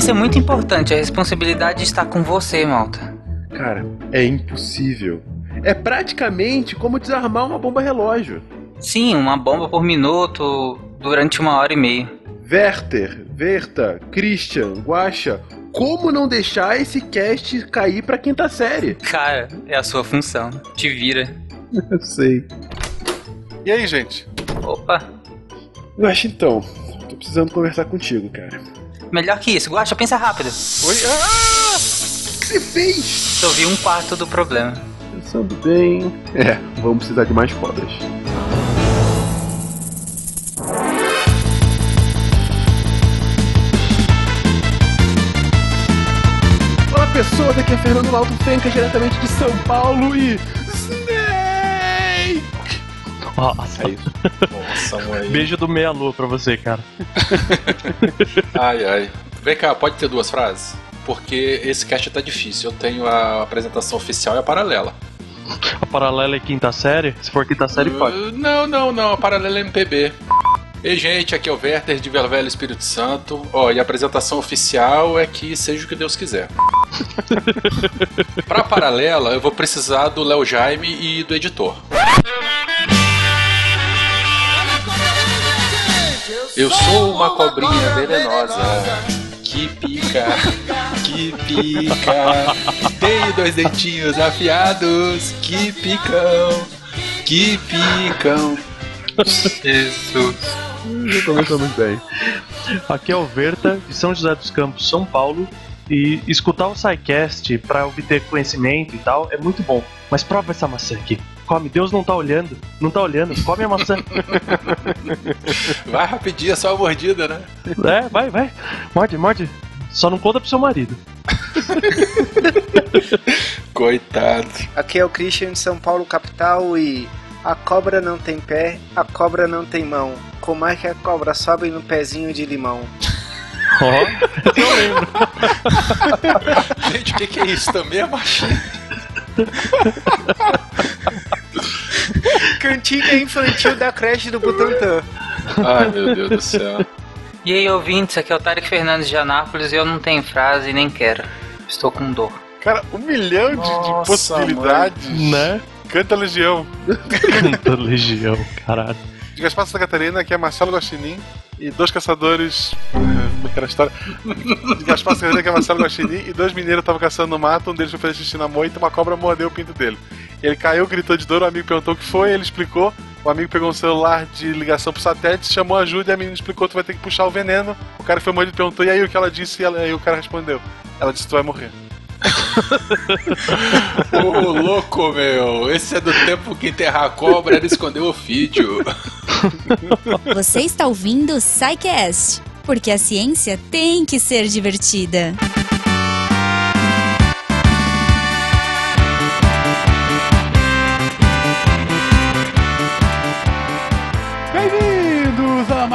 Isso é muito importante, a responsabilidade está com você, malta. Cara, é impossível. É praticamente como desarmar uma bomba relógio. Sim, uma bomba por minuto durante uma hora e meia. Werther, Verta, Christian, Guacha, como não deixar esse cast cair pra quinta série? Cara, é a sua função. Te vira. Eu sei. E aí, gente? Opa. Guacha, então, tô precisando conversar contigo, cara. Melhor que isso, Guacha, pensa rápido. Oi? Ah! O que você fez? Resolvi um quarto do problema. Pensando bem. É, vamos precisar de mais cobras. Olá pessoas, aqui é Fernando Lauto Fenca, diretamente de São Paulo e. Nossa. É isso. Nossa, mãe. Beijo do meia-lua pra você, cara. Ai, ai. Vem cá, pode ter duas frases? Porque esse cast tá difícil. Eu tenho a apresentação oficial e a paralela. A paralela é quinta série? Se for quinta série, pode. Uh, não, não, não. A paralela é MPB. Ei, gente, aqui é o Werther de Vila Velha Espírito Santo. Ó, e a apresentação oficial é que seja o que Deus quiser. pra paralela, eu vou precisar do Léo Jaime e do editor. Eu sou uma cobrinha venenosa que pica, que pica. Tenho dois dentinhos afiados que picam, que picam. Jesus. Já começamos bem. Aqui é o Verta, de São José dos Campos, São Paulo. E escutar o SciCast pra obter conhecimento e tal é muito bom. Mas prova essa maçã aqui. Come, Deus não tá olhando. Não tá olhando. Come a maçã. Vai rapidinho, é só uma mordida, né? é, vai, vai. Morde, morde. Só não conta pro seu marido. Coitado. Aqui é o Christian de São Paulo, capital, e a cobra não tem pé, a cobra não tem mão. Como é que a cobra sobe no pezinho de limão? Ó, eu lembro. Gente, o que, que é isso? Também é machinho. Cantiga infantil da creche do Butantã. Ai, meu Deus do céu. E aí, ouvintes, aqui é o Tarek Fernandes de Anápolis e eu não tenho frase e nem quero. Estou com dor. Cara, um milhão de, de Nossa, possibilidades. Né? Canta Legião. Canta legião, caralho. De Gaspar Santa Catarina, que é Marcelo Guaxinim. E dois caçadores. Como é que era a história? De Gaspar Santa Catarina, que é Marcelo Guaxinim. E dois mineiros estavam caçando no mato. Um deles foi fazer xixi na moita e uma cobra mordeu o pinto dele. Ele caiu, gritou de dor. O amigo perguntou o que foi. Ele explicou. O amigo pegou um celular de ligação pro satélite, chamou ajuda e a menina explicou: tu vai ter que puxar o veneno. O cara foi mordido perguntou: e aí o que ela disse? E ela- aí o cara respondeu: ela disse: tu vai morrer. Ô louco, meu! Esse é do tempo que enterrar a cobra era esconder o ofídio. Você está ouvindo o SciCast, porque a ciência tem que ser divertida.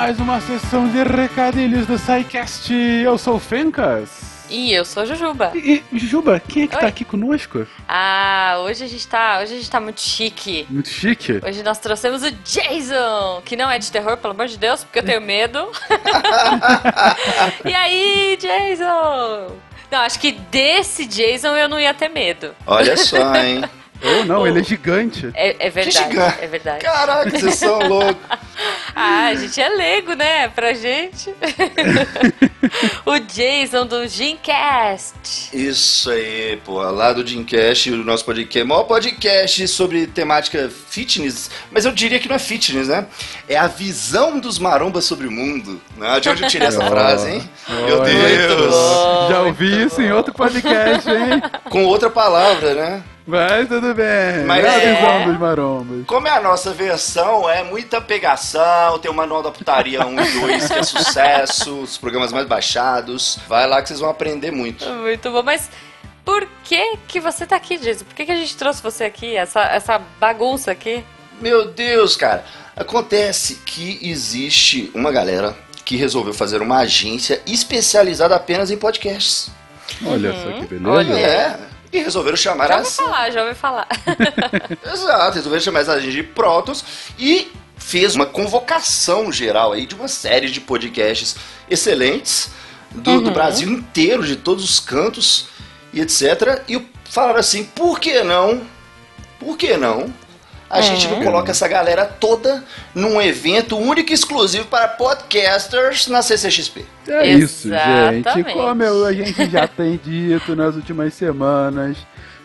Mais uma sessão de recadilhos do SciCast. Eu sou o Fencas. E eu sou a Jujuba. E, e, Juba, quem é que tá Oi. aqui conosco? Ah, hoje a gente tá, hoje a gente tá muito chique. Muito chique. Hoje nós trouxemos o Jason, que não é de terror, pelo amor de Deus, porque eu tenho medo. e aí, Jason? Não, acho que desse Jason eu não ia ter medo. Olha só, hein? Ou não, ele é gigante. É, é verdade, gigante. é verdade. Caraca, vocês são loucos. Ah, a gente é leigo, né? Pra gente. o Jason do Gincast. Isso aí, pô. Lá do Dreamcast, o nosso podcast, o maior podcast sobre temática fitness, mas eu diria que não é fitness, né? É a visão dos marombas sobre o mundo. Né? De onde eu tirei essa Oh. frase, hein? Meu Olha. Deus! bom. Já ouvi isso em outro podcast, hein? Com outra palavra, né? Mas tudo bem. Mas é a é. dos marombas. Como é a nossa versão, é muita pegação, tem o Manual da Putaria 1 e 2, que é sucesso, os programas mais baixados. Vai lá que vocês vão aprender muito. Muito bom, mas por que que você tá aqui, Jason? Por que, que a gente trouxe você aqui, essa, essa bagunça aqui? Meu Deus, cara. Acontece que existe uma galera que resolveu fazer uma agência especializada apenas em podcasts. Olha só que beleza. Olha. É. E resolveram chamar Já ouvi falar, já ouvi falar. Exato, resolveram chamar essa agência de Protos e fez uma convocação geral aí de uma série de podcasts excelentes. do, do Brasil inteiro, de todos os cantos e etc. E falaram assim: por que não? Por que não? A gente não coloca essa galera toda num evento único e exclusivo para podcasters na CCXP. É isso, Exatamente. gente. Como eu- a gente já tem dito nas últimas semanas,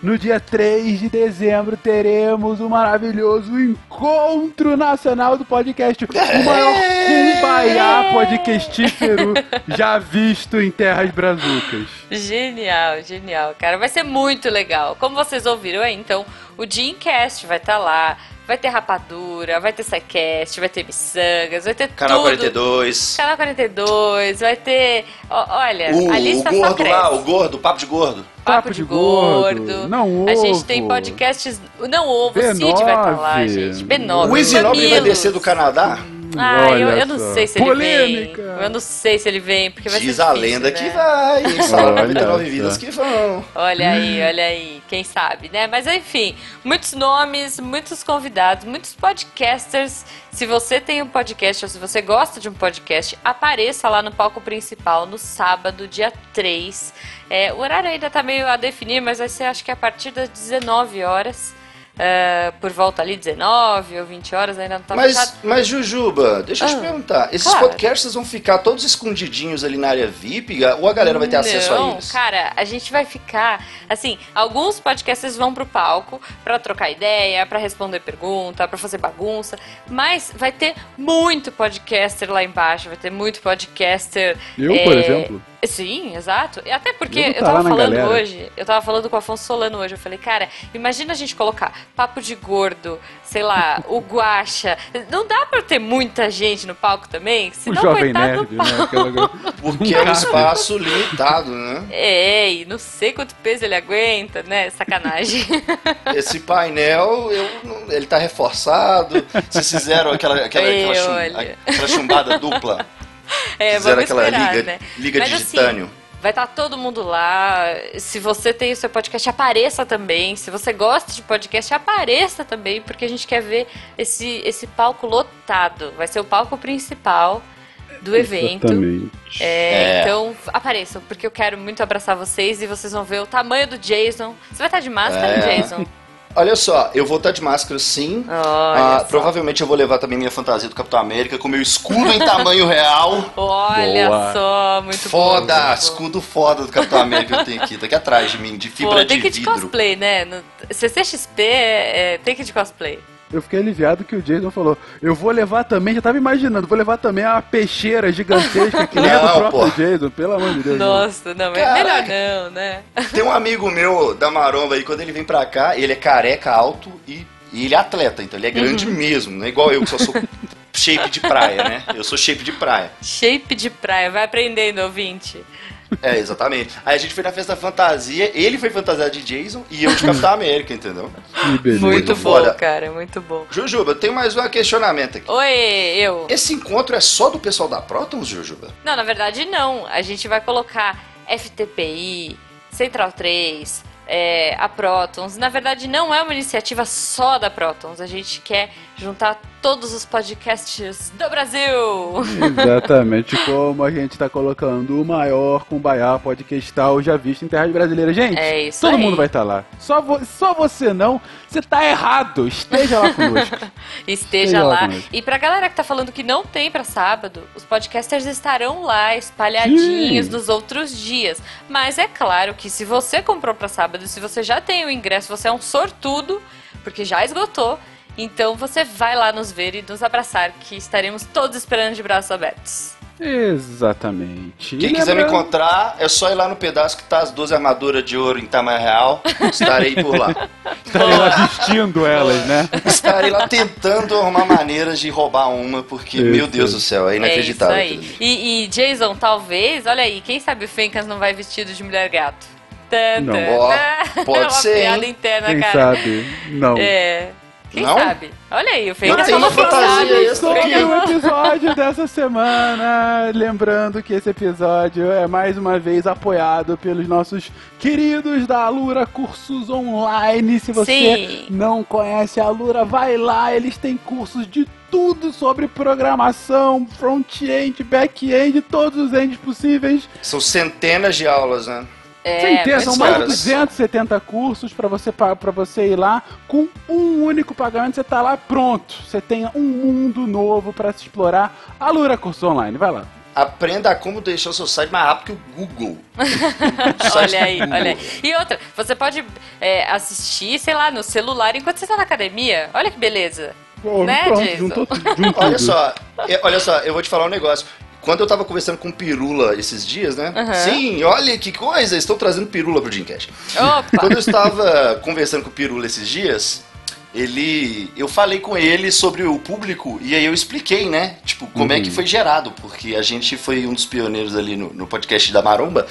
no dia 3 de dezembro teremos o maravilhoso Encontro Nacional do Podcast. O maior cumbaiá podcastífero já visto em terras brazucas. Genial, genial, cara. Vai ser muito legal. Como vocês ouviram aí, então, o Dreamcast vai estar lá. Vai ter rapadura, vai ter sidecast, vai ter miçangas, vai ter Canal tudo. 42. Canal 42, vai ter. ó, olha, O, a o lista só gordo cresce. lá, o gordo, o papo de gordo. Papo de gordo. Não A ovo. gente tem podcasts. Não ovo, o Cid vai estar lá, B9. gente. B9. O Easy Nobre vai descer do Canadá? Ah, eu, eu não sei se ele Polêmica. vem. Eu não sei se ele vem, porque vai Diz ser a lenda né? que vai. Eles falaram Olha 99 só. vidas que vão. Olha aí, olha aí, quem sabe, né? Mas enfim, muitos nomes, muitos convidados, muitos podcasters. Se você tem um podcast ou se você gosta de um podcast, apareça lá no palco principal no sábado, dia 3. É, o horário ainda tá meio a definir, mas vai ser acho que a partir das 19 horas. É, por volta ali, 19 ou 20 horas, ainda não tá Mas, fechado. mas Jujuba, deixa eu te Ah, perguntar. Esses claro. podcasts vão ficar todos escondidinhos ali na área VIP? Ou a galera vai ter acesso a Não, eles? cara, a gente vai ficar. Assim, alguns podcasters vão pro palco pra trocar ideia, pra responder pergunta, pra fazer bagunça. Mas vai ter muito podcaster lá embaixo, vai ter muito podcaster. Eu, é, por exemplo. Sim, exato. E Até porque Eu eu tava falando galera. hoje, eu tava falando com o Afonso Solano hoje, eu falei, cara, imagina a gente colocar papo de gordo, sei lá, o guacha. Não dá pra ter muita gente no palco também? O Senão, jovem coitado nerd, do né? palco. Aquela... Porque é um espaço limitado, né? É, e não sei quanto peso ele aguenta, né? Sacanagem. Esse painel, eu ele tá reforçado. Vocês fizeram aquela, aquela, Ei, aquela, chum- aquela chumbada dupla. É, Fizeram vamos aquela esperar, liga, né? liga Mas de assim, titânio. Vai estar todo mundo lá. Se você tem o seu podcast, apareça também. Se você gosta de podcast, apareça também, porque a gente quer ver esse, esse palco lotado. Vai ser o palco principal do evento. Exatamente. É, É. Então apareçam, porque eu quero muito abraçar vocês e vocês vão ver o tamanho do Jason. Você vai estar de máscara, É. Jason? Olha só, eu vou estar de máscara sim. Ah, provavelmente eu vou levar também minha fantasia do Capitão América com meu escudo em tamanho real. Olha Boa. só, muito bom. Foda! bom. Escudo foda do Capitão América que eu tenho aqui. Tá aqui atrás de mim, de fibra Pô, de tem que ir de vidro. cosplay, né? No CCXP é, é, tem que de cosplay. Eu fiquei aliviado que o Jason falou: Eu vou levar também, já tava imaginando, vou levar também uma peixeira gigantesca que nem a do próprio pô. Jason, pelo amor de Deus. Nossa, não, é melhor não, né? Tem um amigo meu da Maromba aí, quando ele vem pra cá, ele é careca, alto e, e ele é atleta, então ele é grande Uhum. mesmo, não é igual eu que só sou shape de praia, né? Eu sou shape de praia. Shape de praia, vai aprendendo, ouvinte. É, exatamente. Aí a gente foi na festa fantasia, ele foi fantasiado de Jason e eu de Capitão América, entendeu? Que beleza. Muito, bom, foda. cara, muito bom. Jujuba, eu tenho mais um questionamento aqui. Oi, eu. Esse encontro é só do pessoal da Protons, Jujuba? Não, na verdade não. A gente vai colocar FTPI, Central 3, é, a Protons. Na verdade, não é uma iniciativa só da Protons. A gente quer juntar todos os podcasts do Brasil. Exatamente como a gente tá colocando o maior cumbaiá podcastal já visto em terras brasileiras. Gente, É isso todo aí. mundo vai estar lá. Só, vo- só você não. Você tá errado. Esteja lá conosco. Esteja Legal, lá. né? E pra galera que tá falando que não tem pra sábado, os podcasters estarão lá espalhadinhos Sim. nos outros dias. Mas é claro que se você comprou pra sábado, se você já tem o ingresso, você é um sortudo, porque já esgotou. Então você vai lá nos ver e nos abraçar, que estaremos todos esperando de braços abertos. Exatamente. Quem quiser me encontrar, é só ir lá no pedaço que tá as 12 armaduras de ouro em tamanho real. Estarei por lá. Estarei lá vestindo elas, né? Estarei lá tentando arrumar maneiras de roubar uma, porque, Isso. meu Deus do céu, é inacreditável. É isso aí. E, e Jason, talvez, olha aí, quem sabe o Fencas não vai vestido de mulher gato? Tan, Não. tan. pode É uma ser, hein? piada interna, Quem cara. sabe? Não. É. Quem Não? sabe? Olha aí, o tem falou uma fantasia Sobre aqui. o episódio dessa semana. Lembrando que esse episódio é mais uma vez apoiado pelos nossos queridos da Alura Cursos Online. Se você Sim. não conhece a Alura, vai lá, eles têm cursos de tudo sobre programação, front-end, back-end, todos os ends possíveis. São centenas de aulas, né? É, Centenas, são mais de 270 cursos para você, pa- pra você ir lá. Com um único pagamento, você tá lá pronto. Você tem um mundo novo para se explorar. Alura Curso Online, vai lá. Aprenda como deixar o seu site mais rápido que o Google. Olha aí, Google. olha aí. E outra, você pode é, assistir, sei lá, no celular enquanto você está na academia. Olha que beleza. Pô, Né, pronto, Jason? juntou, juntou Olha só, olha só, eu vou te falar um negócio. Quando eu tava conversando com o Pirula esses dias, né? Aham. Sim, olha que coisa, estou trazendo Pirula pro Dreamcast. Opa! Quando eu estava conversando com o Pirula esses dias, ele. Eu falei com ele sobre o público e aí eu expliquei, né? Tipo, como é que foi gerado, porque a gente foi um dos pioneiros ali no, no podcast da Maromba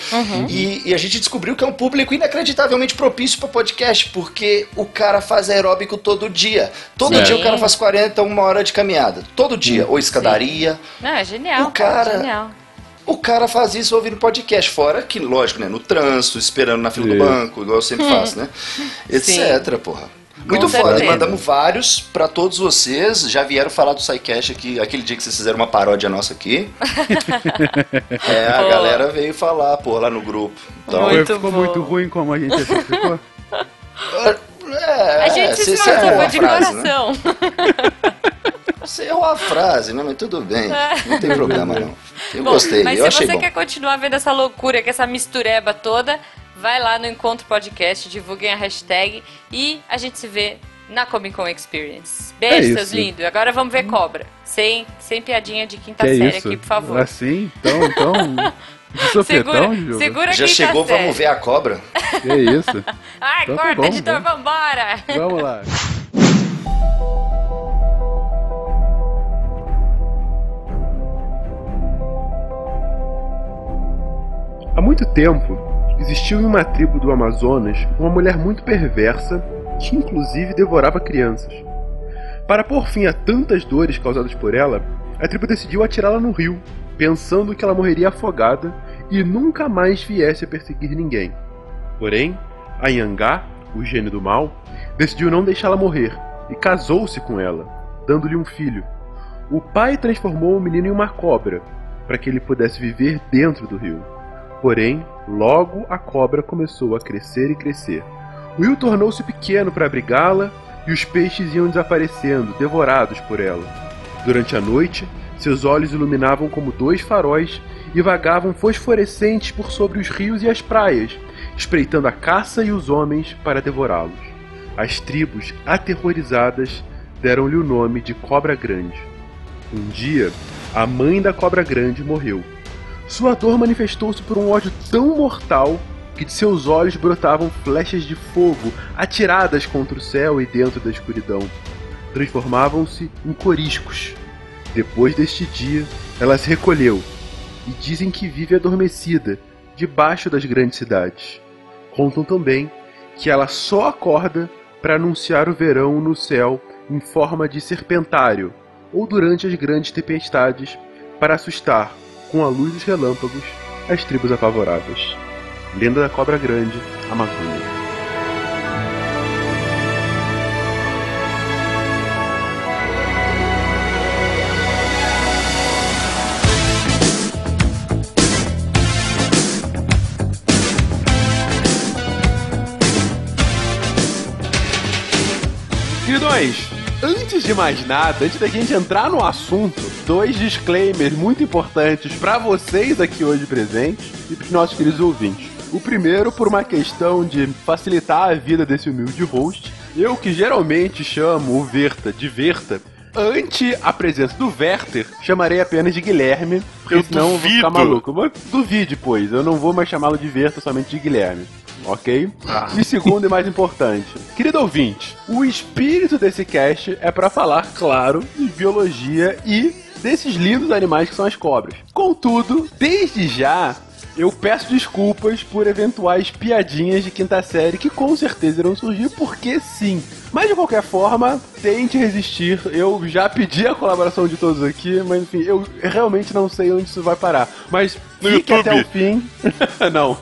e, e a gente descobriu que é um público inacreditavelmente propício para podcast, porque o cara faz aeróbico todo dia. Todo Sim. dia o cara faz 40, uma hora de caminhada. Todo dia. Ou escadaria. Não, é genial. O cara- Genial. O cara faz isso ouvindo podcast, fora que, lógico, né? No trânsito, esperando na fila do Isso. banco, igual eu sempre faço, né? Etc, porra. Muito Com foda, certeza. mandamos vários pra todos vocês. Já vieram falar do SciCast aqui, aquele dia que vocês fizeram uma paródia nossa aqui. é, a Pô. galera veio falar, pô, lá no grupo. Então, Muito ficou bom. muito ruim como a gente ficou. é, A gente se a de frase, né? coração. Você errou a frase, né? Mas tudo bem, não tem problema não. Eu Bom, gostei, mas eu se achei você bom. quer continuar vendo essa loucura, com essa mistureba toda, vai lá no Encontro Podcast, divulguem a hashtag e a gente se vê na Comic Con Experience. É Beijo, isso. seus lindos. Agora vamos ver cobra. Sem, sem piadinha de quinta que é série isso? aqui, por favor. Assim? Então, então... Segura, Diogo? segura Já chegou, série. vamos ver a cobra? Que isso? Ai, Então tá corta, bom, editor, vamos. vambora! Vamos lá. Há muito tempo, existiu em uma tribo do Amazonas uma mulher muito perversa que inclusive devorava crianças. Para pôr fim a tantas dores causadas por ela, a tribo decidiu atirá-la no rio, pensando que ela morreria afogada e nunca mais viesse a perseguir ninguém. Porém, a Yangá, o gênio do mal, decidiu não deixá-la morrer e casou-se com ela, dando-lhe um filho. O pai transformou o menino em uma cobra, para que ele pudesse viver dentro do rio. Porém, logo a cobra começou a crescer e crescer. Rio tornou-se pequeno para abrigá-la e os peixes iam desaparecendo, devorados por ela. Durante a noite, seus olhos iluminavam como dois faróis e vagavam fosforescentes por sobre os rios e as praias, espreitando a caça e os homens para devorá-los. As tribos, aterrorizadas, deram-lhe o nome de Cobra Grande. Um dia, a mãe da Cobra Grande morreu. Sua dor manifestou-se por um ódio tão mortal que de seus olhos brotavam flechas de fogo atiradas contra o céu e dentro da escuridão. Transformavam-se em coriscos. Depois deste dia, ela se recolheu e dizem que vive adormecida debaixo das grandes cidades. Contam também que ela só acorda para anunciar o verão no céu em forma de serpentário ou durante as grandes tempestades para assustar com a luz dos relâmpagos as tribos apavoradas. Lenda da Cobra Grande, Amazônia. Queridões, antes de mais nada, antes da gente entrar no assunto, dois disclaimers muito importantes para vocês aqui hoje presentes e para os nossos queridos ouvintes. O primeiro, por uma questão de facilitar a vida desse humilde host, eu que geralmente chamo o Verta de Verta, ante a presença do Werther, chamarei apenas de Guilherme, porque Eu senão eu vou ficar duvido. maluco. Mas Duvide, pois, eu não vou mais chamá-lo de Verta, somente de Guilherme. Ok? E segundo e mais importante, querido ouvinte, o espírito desse cast é para falar, claro, de biologia e desses lindos animais que são as cobras. Contudo, desde já, eu peço desculpas por eventuais piadinhas de quinta série que com certeza irão surgir, porque sim. Mas de qualquer forma, tente resistir. Eu já pedi a colaboração de todos aqui, mas enfim, eu realmente não sei onde isso vai parar. Mas No fique YouTube. até o fim. não,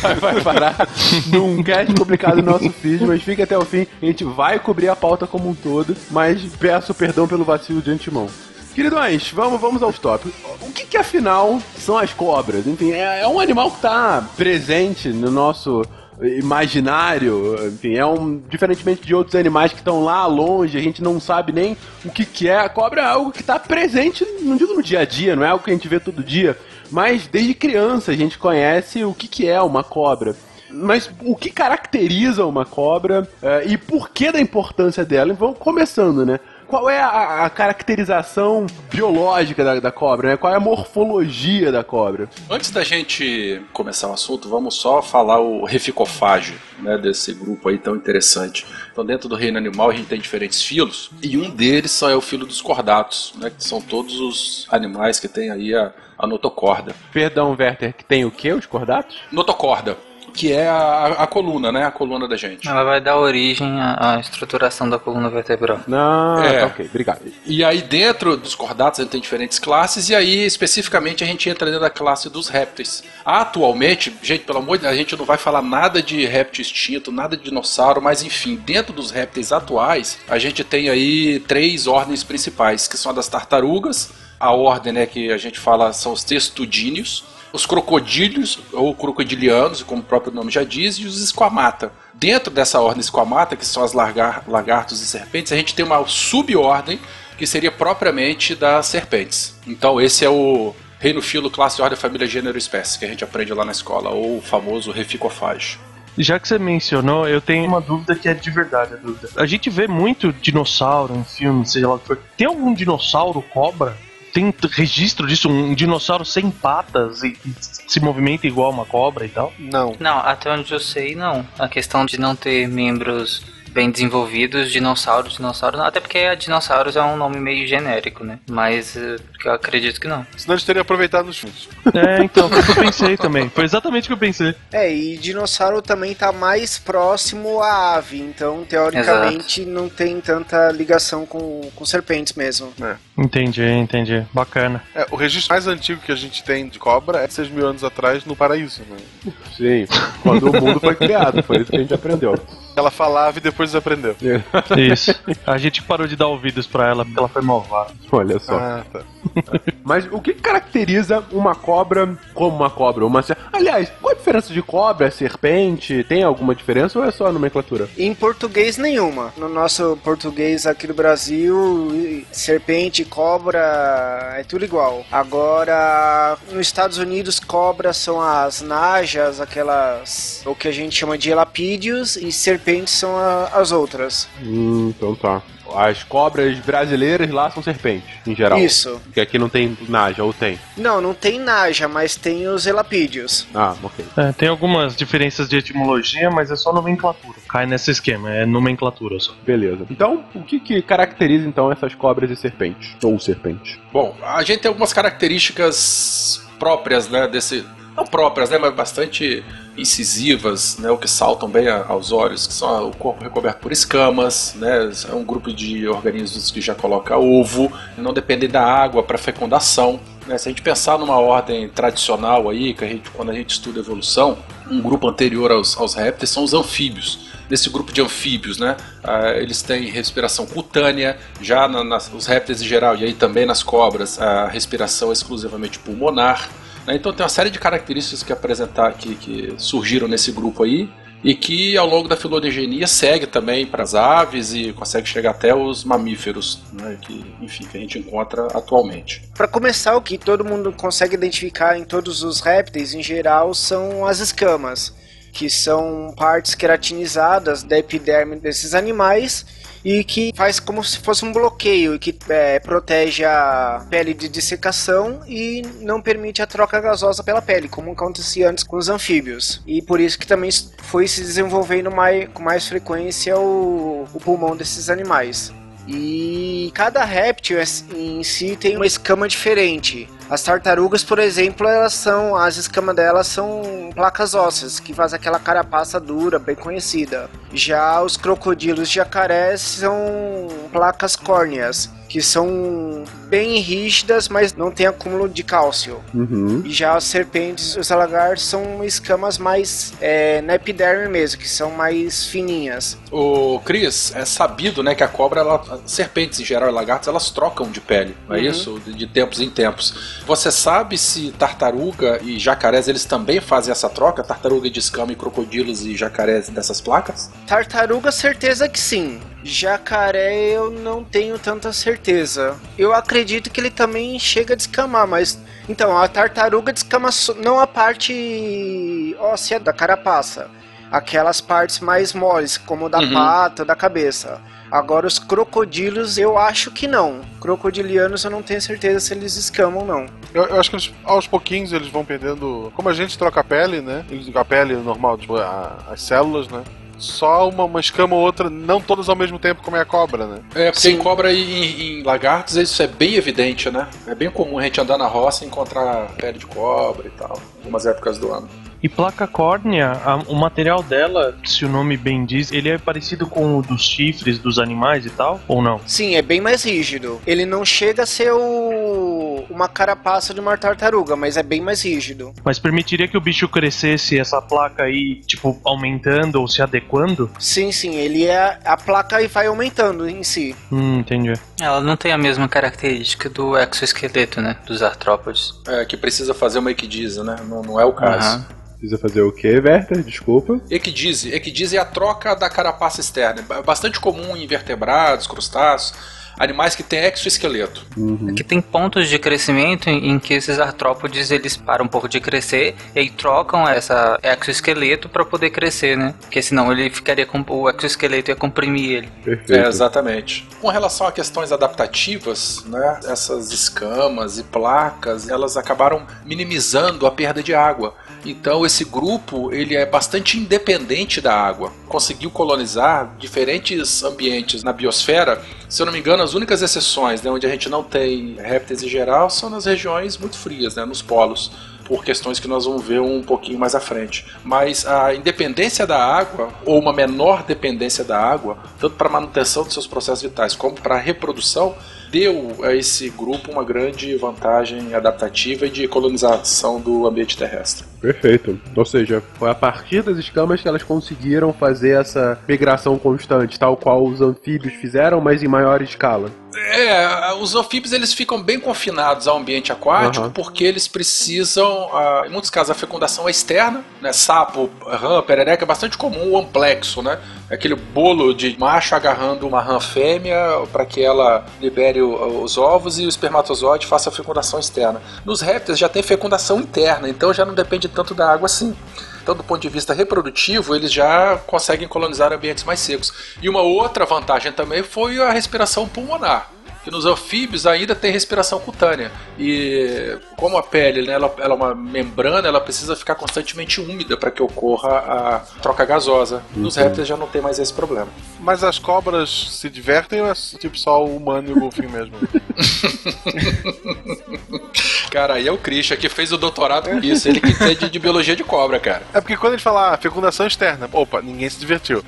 vai, vai parar num cast publicado no nosso feed, mas fique até o fim. A gente vai cobrir a pauta como um todo, mas peço perdão pelo vacilo de antemão. Queridões, vamos, vamos aos tópicos. O que, que afinal são as cobras? Enfim, é, é um animal que está presente no nosso imaginário, enfim, é um diferentemente de outros animais que estão lá longe, a gente não sabe nem o que que é. A cobra é algo que está presente, não digo no dia a dia, não é algo que a gente vê todo dia, mas desde criança a gente conhece o que que é uma cobra. Mas o que caracteriza uma cobra eh, e por que da importância dela? Vamos começando, né? Qual é a, a caracterização biológica da, da cobra? Né? Qual é a morfologia da cobra? Antes da gente começar o assunto, vamos só falar o reficofágio, né, desse grupo aí tão interessante. Então, dentro do reino animal, a gente tem diferentes filos, e um deles só é o filo dos cordatos, né, que são todos os animais que têm aí a, a notocorda. Perdão, Werther, que tem o quê? Os cordatos? Notocorda, que é a, a coluna, né, a coluna da gente. Ela vai dar origem à, à estruturação da coluna vertebral. Não, É. tá ok, obrigado. E aí dentro dos cordatos a gente tem diferentes classes e aí especificamente a gente entra dentro da classe dos répteis. Atualmente, gente, pelo amor de Deus, a gente não vai falar nada de réptil extinto, nada de dinossauro, mas enfim, dentro dos répteis atuais, a gente tem aí três ordens principais, que são a das tartarugas, a ordem né, que a gente fala são os testudíneos, os crocodílios ou crocodilianos, como o próprio nome já diz, e os esquamata. Dentro dessa ordem esquamata, que são as largar- lagartos e serpentes, a gente tem uma subordem que seria propriamente das serpentes. Então esse é o reino, filo, classe, ordem, família, gênero e espécie que a gente aprende lá na escola, ou o famoso reficofágio. Já que você mencionou, eu tenho uma dúvida que é de verdade a dúvida. A gente vê muito dinossauro em filmes, seja lá o que for. Tem algum dinossauro cobra? Tem registro disso? Um dinossauro sem patas e, e se movimenta igual uma cobra e tal? Não. Não, até onde eu sei, não. A questão de não ter membros bem desenvolvidos, dinossauros, dinossauros, não. Até porque a dinossauros é um nome meio genérico, né? Mas eh, eu acredito que não. Senão eles teriam aproveitado nos filmes. É, então, foi o que eu pensei também. Foi exatamente o que eu pensei. É, e dinossauro também tá mais próximo à ave, então teoricamente não tem tanta ligação com, com serpentes mesmo. Entendi, entendi. Bacana. É, o registro mais antigo que a gente tem de cobra é 6 mil anos atrás no paraíso. Né? Sim, quando o mundo foi criado, foi isso que a gente aprendeu. Ela falava e depois desaprendeu. Isso. A gente parou de dar ouvidos pra ela porque ela foi malvada. Olha só. Ah, tá. Mas o que caracteriza uma cobra como uma cobra? Uma ser... Aliás, qual a diferença de cobra, serpente? Tem alguma diferença ou é só a nomenclatura? Em português nenhuma. No nosso português aqui do Brasil, e- serpente, cobra, é tudo igual. Agora, nos Estados Unidos, cobras são as najas, aquelas, o que a gente chama de elapídeos, e serpentes são a- as outras. Hum, então tá. As cobras brasileiras lá são serpentes, em geral. Isso. Porque aqui não tem naja, ou tem? Não, não tem naja, mas tem os elapídeos. Ah, ok. É, tem algumas diferenças de etimologia, mas é só nomenclatura. Cai nesse esquema, é nomenclatura só. Beleza. Então, o que, que caracteriza então essas cobras e serpentes? Ou serpentes? Bom, a gente tem algumas características próprias, né, desse... Não próprias, né, mas bastante incisivas, né, o que saltam bem aos olhos, que são o corpo recoberto por escamas, né, é um grupo de organismos que já coloca ovo, não dependem da água para fecundação. Né, se a gente pensar numa ordem tradicional aí, que a gente, quando a gente estuda evolução, um grupo anterior aos, aos répteis são os anfíbios. Nesse grupo de anfíbios, né, ah, eles têm respiração cutânea, já na, nas, os répteis em geral, e aí também nas cobras, a respiração é exclusivamente pulmonar. Né, então tem uma série de características que apresentar que, que surgiram nesse grupo aí e que ao longo da filogenia segue também para as aves e consegue chegar até os mamíferos, né, que enfim que a gente encontra atualmente. Para começar, o que todo mundo consegue identificar em todos os répteis em geral são as escamas, que são partes queratinizadas da epiderme desses animais e que faz como se fosse um bloqueio que é, protege a pele de dissecação e não permite a troca gasosa pela pele, como acontecia antes com os anfíbios. E por isso que também foi se desenvolvendo mais, com mais frequência o, o pulmão desses animais. E cada réptil em si tem uma escama diferente. As tartarugas, por exemplo, elas são as escamas delas são placas ósseas que faz aquela carapaça dura, bem conhecida. Já os crocodilos jacarés são placas córneas que são bem rígidas, mas não tem acúmulo de cálcio. Uhum. E já as serpentes e os lagartos são escamas mais é, na epiderme mesmo, que são mais fininhas. O Cris, é sabido, né, que a cobra, ela, serpentes em geral e lagartos, elas trocam de pele, não é Uhum. isso? De, de tempos em tempos. Você sabe se tartaruga e jacarés, eles também fazem essa troca? Tartaruga de escama e crocodilos e jacarés dessas placas? Tartaruga, certeza que sim. Jacaré, eu não tenho tanta certeza. Eu acredito que ele também chega a descamar, mas. Então, a tartaruga descama só- não a parte óssea da carapaça, aquelas partes mais moles, como da Uhum. pata, da cabeça. Agora, os crocodilos, eu acho que não. Crocodilianos, eu não tenho certeza se eles escamam, não. Eu, eu acho que eles, aos pouquinhos eles vão perdendo. Como a gente troca a pele, né? A pele normal, tipo, a- as células, né? Só uma, uma escama ou outra, não todas ao mesmo tempo, como é a cobra, né? É, porque Sim. em cobra e em, em lagartos isso é bem evidente, né? É bem comum a gente andar na roça e encontrar pele de cobra e tal, em algumas épocas do ano. E placa córnea, a- o material dela, se o nome bem diz, ele é parecido com o dos chifres dos animais e tal, ou não? Sim, é bem mais rígido. Ele não chega a ser o... uma carapaça de uma tartaruga, mas é bem mais rígido. Mas permitiria que o bicho crescesse essa placa aí, tipo, aumentando ou se adequando? Sim, sim, ele é. A placa e vai aumentando em si. Hum, entendi. Ela não tem a mesma característica do exoesqueleto, né? Dos artrópodes. É, que precisa fazer uma equidise, né? Não, não é o caso. Aham. Precisa fazer o quê, Werther? Desculpa. Equidise. Equidise é a troca da carapaça externa. É bastante comum em invertebrados, crustáceos, animais que têm exoesqueleto. Uhum. Que tem pontos de crescimento em em que esses artrópodes eles param um pouco de crescer e aí trocam essa exoesqueleto para poder crescer, né? Porque senão ele ficaria com o exoesqueleto ia comprimir ele. Perfeito. É, exatamente. Com relação a questões adaptativas, né, essas escamas e placas, elas acabaram minimizando a perda de água. Então esse grupo ele é bastante independente da água. Conseguiu colonizar diferentes ambientes na biosfera. Se eu não me engano, as únicas exceções né, onde a gente não tem répteis em geral são nas regiões muito frias, né, nos polos por questões que nós vamos ver um pouquinho mais à frente. Mas a independência da água, ou uma menor dependência da água, tanto para a manutenção dos seus processos vitais como para a reprodução, deu a esse grupo uma grande vantagem adaptativa e de colonização do ambiente terrestre. Perfeito. Ou seja, foi a partir das escamas que elas conseguiram fazer essa migração constante, tal qual os anfíbios fizeram, mas em maior escala. É, os anfíbios eles ficam bem confinados ao ambiente aquático Aham. porque eles precisam, ah, em muitos casos, a fecundação é externa, né? Sapo, rã, perereca, é bastante comum o amplexo, né? Aquele bolo de macho agarrando uma rã fêmea para que ela libere os ovos e o espermatozoide faça a fecundação externa. Nos répteis já tem fecundação interna, então já não depende tanto da água assim. Então, do ponto de vista reprodutivo, eles já conseguem colonizar ambientes mais secos. E uma outra vantagem também foi a respiração pulmonar. Que nos anfíbios ainda tem respiração cutânea. E como a pele né, ela, ela é uma membrana, ela precisa ficar constantemente úmida para que ocorra a troca gasosa. Nos répteis já não tem mais esse problema. Mas as cobras se divertem ou é tipo só o humano e o golfinho mesmo? Cara, aí é o Christian que fez o doutorado com isso. Ele que entende de biologia de cobra, cara. É porque quando gente fala ah, fecundação externa, opa, ninguém se divertiu.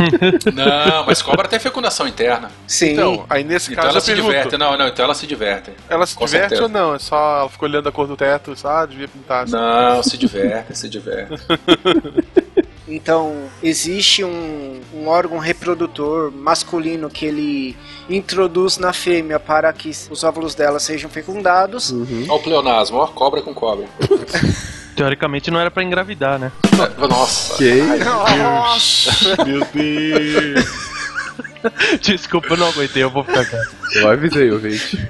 Não, mas cobra tem fecundação interna. Sim. Então, aí nesse Então caso ela eu se pergunto, diverte. Não, não, então ela se diverte. ela se Com diverte certeza. ou não? É só ela ficou olhando a cor do teto e só, ah, devia pintar assim. Não, se diverte, se diverte. Então, existe um, um órgão reprodutor masculino que ele introduz na fêmea para que os óvulos dela sejam fecundados. Olha o pleonasmo, ó, cobra com cobra. Teoricamente não era pra engravidar, né? Nossa. Que Ai, Nossa! Meu Deus! Desculpa, eu não aguentei, eu vou ficar quieto. Eu avisei, ouvinte.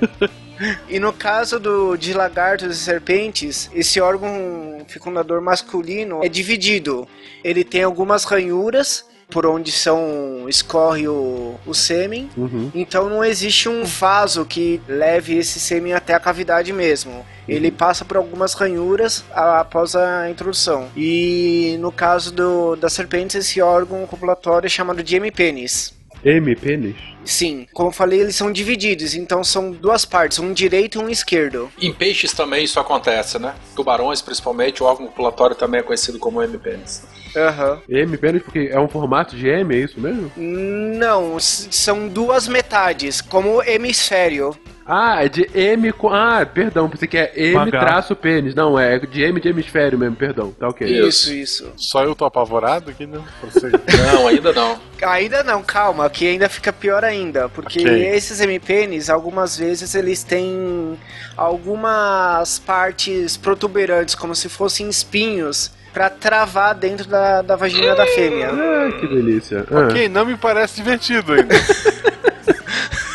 E no caso do, de lagartos e serpentes, esse órgão fecundador masculino é dividido. Ele tem algumas ranhuras por onde são escorre o, o sêmen. Uhum. Então não existe um vaso que leve esse sêmen até a cavidade mesmo. Ele passa por algumas ranhuras a- após a introdução. E no caso do, das serpentes, esse órgão copulatório é chamado de hemipênis. M, pênis? Sim, como eu falei, eles são divididos, então são duas partes, um direito e um esquerdo. Em peixes também isso acontece, né? Tubarões, principalmente, o órgão populatório também é conhecido como M-pênis. Aham. M, pênis, porque é um formato de M, é isso mesmo? Não, são duas metades, como hemisfério. Ah, é de M com. Ah, perdão, pensei que é M H. traço pênis. Não, é de M de hemisfério mesmo, perdão. Tá ok. Isso, isso. Só eu tô apavorado aqui, né? Não, ainda não. Ainda não, calma, que ainda fica pior ainda, porque Ok. esses MPNs, algumas vezes eles têm algumas partes protuberantes, como se fossem espinhos, pra travar dentro da, da vagina da fêmea. Ah, que delícia. Ah. ok, não me parece divertido ainda.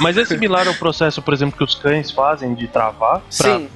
Mas é similar ao processo, por exemplo, que os cães fazem de travar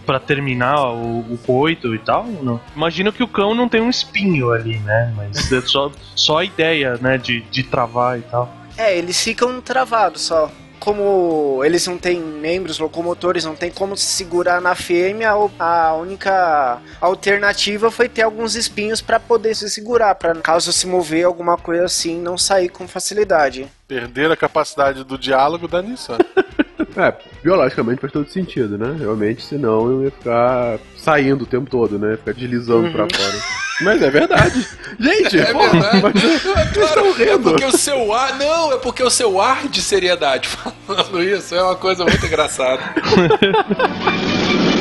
pra terminar o, o coito e tal? Não. Imagino que o cão não tem um espinho ali, né? Mas é só, só a ideia, né, de, de travar e tal. É, eles ficam travados só. Como eles não têm membros locomotores, não tem como se segurar na fêmea, a única alternativa foi ter alguns espinhos pra poder se segurar, pra caso se mover alguma coisa assim, não sair com facilidade. Perder a capacidade do diálogo dá nisso. ó. É, biologicamente faz todo sentido, né? Realmente, senão eu ia ficar saindo o tempo todo, né? Ficar deslizando pra fora. Mas é verdade. Gente, É porra, verdade. mas vocês estão É porque o seu ar. Não, é porque o seu ar de seriedade falando isso é uma coisa muito engraçada.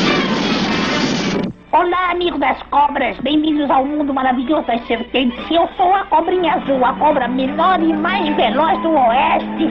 Olá, amigos das cobras, bem-vindos ao mundo maravilhoso das serpentes. Eu sou a cobrinha azul, a cobra menor e mais veloz do oeste.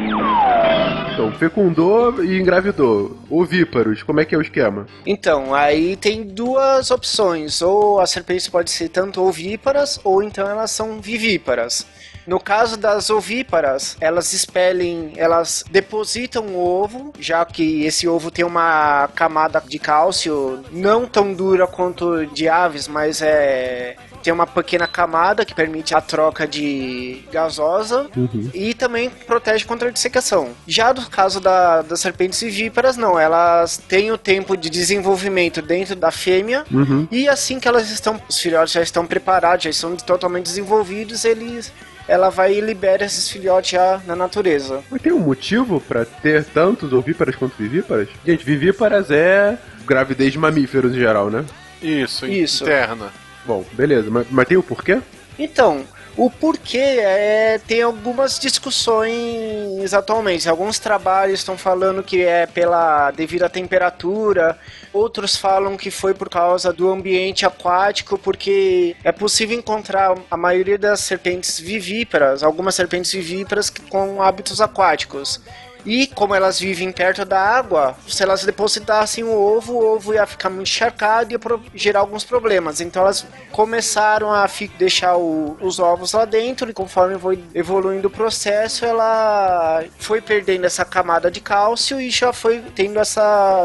Então, fecundou e engravidou. Ovíparos, como é que é o esquema? Então, aí tem duas opções. Ou as serpentes podem ser tanto ovíparas, ou então elas são vivíparas. No caso das ovíparas, elas expelem, elas depositam o ovo, já que esse ovo tem uma camada de cálcio não tão dura quanto de aves, mas é tem uma pequena camada que permite a troca de gasosa e também protege contra a dissecação. Já no caso da, das serpentes vivíparas, não, elas têm o tempo de desenvolvimento dentro da fêmea Uhum. e assim que elas estão, os filhotes já estão preparados, já estão totalmente desenvolvidos, eles ela vai e libera esses filhotes já na natureza. Mas tem um motivo pra ter tantos ovíparas quanto vivíparas? Gente, vivíparas é gravidez de mamíferos em geral, né? Isso, Isso. interna. Bom, beleza, mas, mas tem o porquê? Então, o porquê é, tem algumas discussões atualmente. Alguns trabalhos estão falando que é pela devido à temperatura, outros falam que foi por causa do ambiente aquático, porque é possível encontrar a maioria das serpentes vivíparas, algumas serpentes vivíparas com hábitos aquáticos. E como elas vivem perto da água, se elas depositassem o ovo, o ovo ia ficar muito encharcado e ia gerar alguns problemas. Então elas começaram a deixar o- os ovos lá dentro e conforme foi evoluindo o processo, ela foi perdendo essa camada de cálcio e já foi tendo esse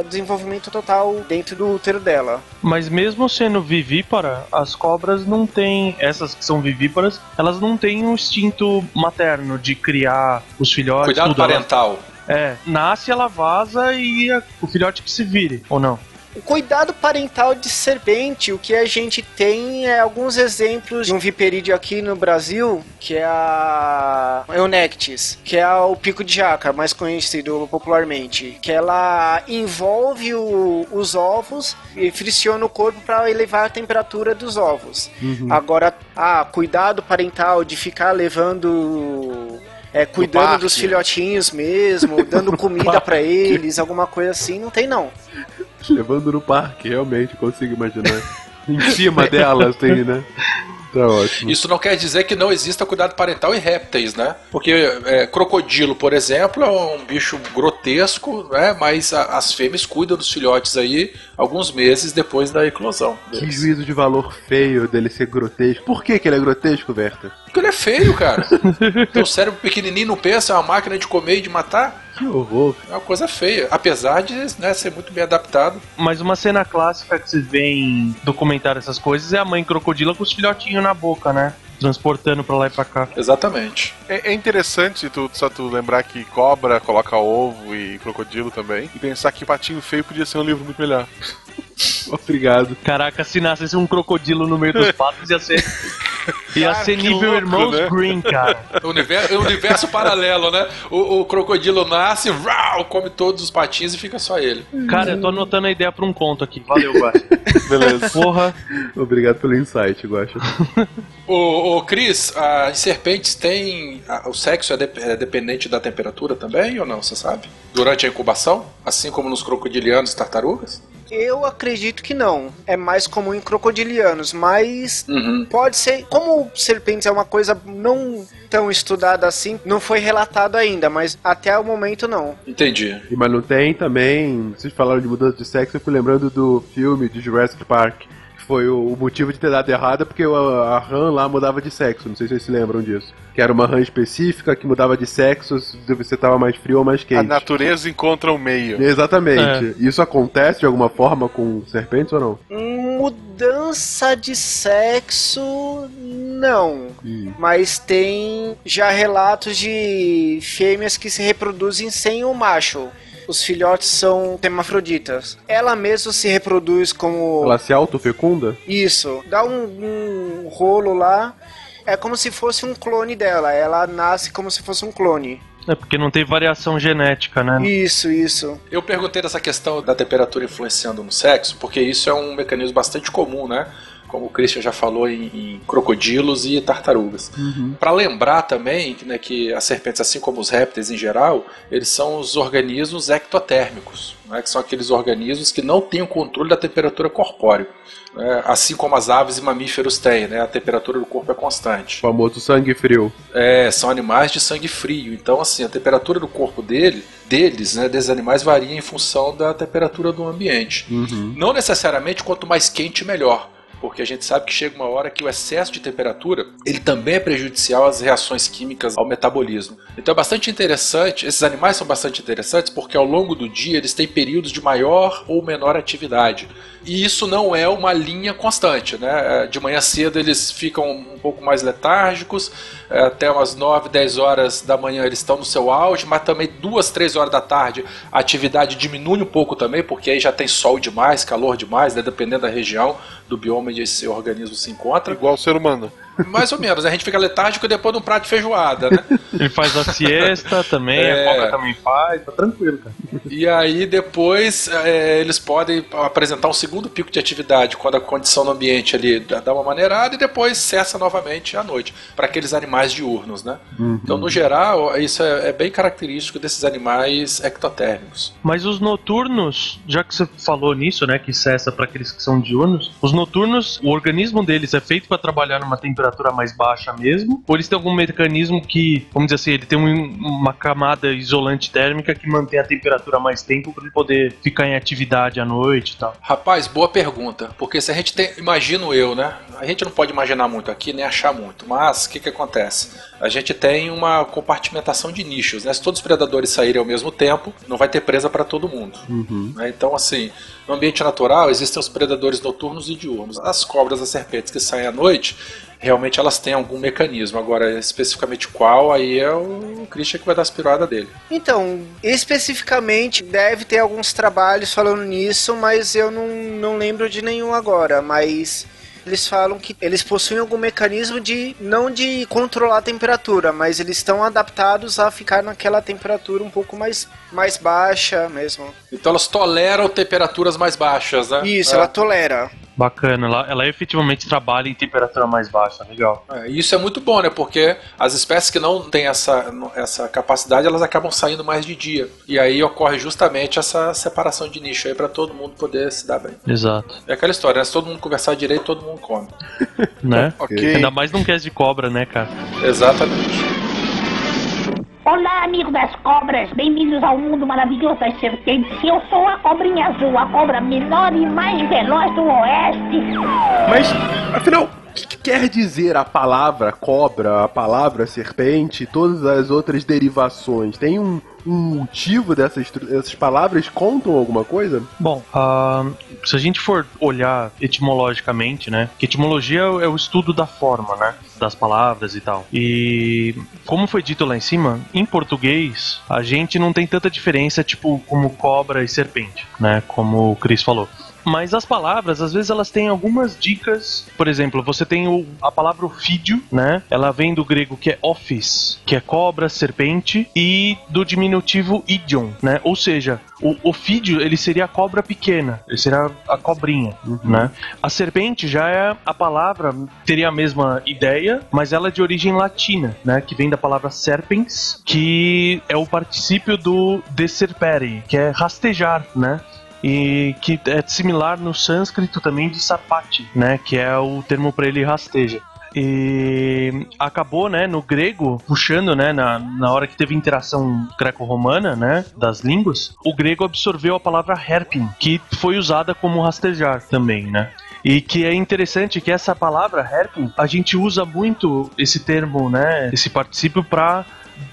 desenvolvimento total dentro do útero dela. Mas mesmo sendo vivípara, as cobras não têm, essas que são vivíparas, elas não têm um instinto materno de criar os filhotes. Cuidado tudo. Elas- parental. É, nasce, ela vaza e a- o filhote que se vire, ou não? O cuidado parental de serpente, o que a gente tem é alguns exemplos de um viperídeo aqui no Brasil, que é a Eunectis, que é o pico de jaca, mais conhecido popularmente, que ela envolve o- os ovos e friciona o corpo para elevar a temperatura dos ovos. Agora, ah, cuidado parental de ficar levando é, cuidando parque. dos filhotinhos mesmo, dando comida pra eles, alguma coisa assim, não tem não. Levando no parque, realmente, consigo imaginar. em cima dela, assim, né? Tá ótimo. Isso não quer dizer que não exista cuidado parental em répteis, né? Porque é, crocodilo, por exemplo, é um bicho grotesco, né? Mas a- as fêmeas cuidam dos filhotes aí alguns meses depois da eclosão. Que deles. juízo de valor feio dele ser grotesco. Por que, que ele é grotesco, Berta? Porque ele é feio, cara. Teu cérebro pequenininho não pensa, é uma máquina de comer e de matar. Que horror. É uma coisa feia. Apesar de né, ser muito bem adaptado. Mas uma cena clássica que se vê em documentar essas coisas é a mãe crocodila com os filhotinhos na boca, né? Transportando pra lá e pra cá. Exatamente. É, é interessante tu, só tu lembrar que cobra coloca ovo e crocodilo também. E pensar que Patinho Feio podia ser um livro muito melhor. Obrigado. Caraca, se nascesse um crocodilo no meio dos patos ia ser. Ia ser nível louco, Irmãos né? Green, cara. Universo, universo paralelo, né? O, o crocodilo nasce, rau, come todos os patinhos e fica só ele. Cara, eu tô anotando a ideia pra um conto aqui. Valeu, Guacha. Beleza. Porra. Obrigado pelo insight, Guacha. O, o Cris, as serpentes têm. a- o sexo é, dep- é dependente da temperatura também ou não? Você sabe? Durante a incubação? Assim como nos crocodilianos e tartarugas? Eu acredito que não. É mais comum em crocodilianos, mas Uhum. pode ser. Como serpentes é uma coisa não tão estudada assim, não foi relatado ainda, mas até o momento não. Entendi. E, mas não tem também. Vocês falaram de mudança de sexo, eu fui lembrando do filme de Jurassic Park. Foi o, o motivo de ter dado errado é porque a, a rã lá mudava de sexo. Não sei se vocês se lembram disso. Que era uma rã específica que mudava de sexo se você tava mais frio ou mais A quente. natureza encontra o meio. Exatamente. Isso acontece de alguma forma com serpentes ou não? Mudança de sexo, não. Mas tem já relatos de fêmeas que se reproduzem sem o macho. Os filhotes são hermafroditas. Ela mesma se reproduz como. Ela se autofecunda? Isso. Dá um, um rolo lá. É como se fosse um clone dela. Ela nasce como se fosse um clone. É porque não tem variação genética, né? Isso, isso. Eu perguntei dessa questão da temperatura influenciando no sexo, porque isso é um mecanismo bastante comum, né? Como o Christian já falou em, em crocodilos e tartarugas. Para lembrar também né, que as serpentes, assim como os répteis em geral, eles são os organismos ectotérmicos, né, que são aqueles organismos que não têm o controle da temperatura corpórea. né, assim como as aves e mamíferos têm, né, a temperatura do corpo é constante. O famoso sangue frio. É, são animais de sangue frio. Então, assim, a temperatura do corpo dele, deles, né, desses animais, varia em função da temperatura do ambiente. Não necessariamente quanto mais quente, melhor. Porque a gente sabe que chega uma hora que o excesso de temperatura ele também é prejudicial às reações químicas ao metabolismo. Então é bastante interessante, esses animais são bastante interessantes porque ao longo do dia eles têm períodos de maior ou menor atividade. E isso não é uma linha constante, né? De manhã cedo eles ficam um pouco mais letárgicos, é, até umas 9, 10 horas da manhã eles estão no seu auge, mas também 2, 3 horas da tarde a atividade diminui um pouco também, porque aí já tem sol demais, calor demais, né? dependendo da região do bioma onde esse organismo se encontra. Igual o ser humano. Mais ou menos, a gente fica letárgico depois de um prato de feijoada, né? Ele faz a siesta também, É. a cobra também faz, tá tranquilo, cara. E aí depois é, eles podem apresentar um segundo pico de atividade quando a condição no ambiente ali dá uma maneirada e depois cessa novamente à noite para aqueles animais diurnos, né? Então no geral isso é, é bem característico desses animais ectotérmicos. Mas os noturnos, já que você falou nisso, né, que cessa para aqueles que são diurnos, os noturnos, o organismo deles é feito para trabalhar numa temperatura mais baixa mesmo? Ou eles têm algum mecanismo que, vamos dizer assim, ele tem um- uma camada isolante térmica que mantém a temperatura mais tempo para ele poder ficar em atividade à noite e tal? Rapaz, boa pergunta. Porque se a gente tem. Imagino eu, né? A gente não pode imaginar muito aqui, nem achar muito. Mas o que, que acontece? A gente tem uma compartimentação de nichos, né? Se todos os predadores saírem ao mesmo tempo, não vai ter presa para todo mundo. né? Então, assim, no ambiente natural existem os predadores noturnos e diurnos. As cobras, as serpentes que saem à noite, realmente elas têm algum mecanismo. Agora, especificamente qual, aí é o Christian que vai dar as piradas dele. Então, especificamente, deve ter alguns trabalhos falando nisso, mas eu não, não lembro de nenhum agora. Mas eles falam que eles possuem algum mecanismo de não de controlar a temperatura, mas eles estão adaptados a ficar naquela temperatura um pouco mais, mais baixa mesmo. Então elas toleram temperaturas mais baixas, né? Isso, É. ela tolera. Bacana, ela, ela efetivamente trabalha em temperatura mais baixa, legal. É, e isso é muito bom, né? Porque as espécies que não têm essa, essa capacidade, elas acabam saindo mais de dia. E aí ocorre justamente essa separação de nicho aí para todo mundo poder se dar bem. Exato. É aquela história, né? Se todo mundo conversar direito, todo mundo come. Né? Ok. Ainda mais num cast de cobra, né, cara? Exatamente. Olá, amigo das cobras, bem-vindos ao mundo maravilhoso das serpentes. Eu sou a cobrinha azul, a cobra menor e mais veloz do oeste. Mas, afinal, que, que quer dizer a palavra cobra, a palavra serpente todas as outras derivações? Tem um, um motivo dessas, palavras? Contam alguma coisa? Bom, ah, se a gente for olhar etimologicamente, né? Que etimologia é o- é o estudo da forma, né? Das palavras e tal. E como foi dito lá em cima, em português a gente não tem tanta diferença, tipo, como cobra e serpente, né? Como o Chris falou. Mas as palavras, às vezes, elas têm algumas dicas. Por exemplo, você tem o, a palavra ofídio, né? Ela vem do grego que é office, que é cobra, serpente, e do diminutivo idion, né? Ou seja, o ofídio, ele seria a cobra pequena, ele seria a cobrinha, né? A serpente já é a palavra, teria a mesma ideia, mas ela é de origem latina, né? Que vem da palavra serpens, que é o particípio do deserpere, que é rastejar, né? E que é similar no sânscrito também de sapati, né, que é o termo para ele rasteja. E acabou, né, no grego, puxando, né, na, na hora que teve interação greco-romana, né, das línguas, o grego absorveu a palavra herpin, que foi usada como rastejar também, né. E que é interessante que essa palavra herpin, a gente usa muito esse termo, né, esse particípio para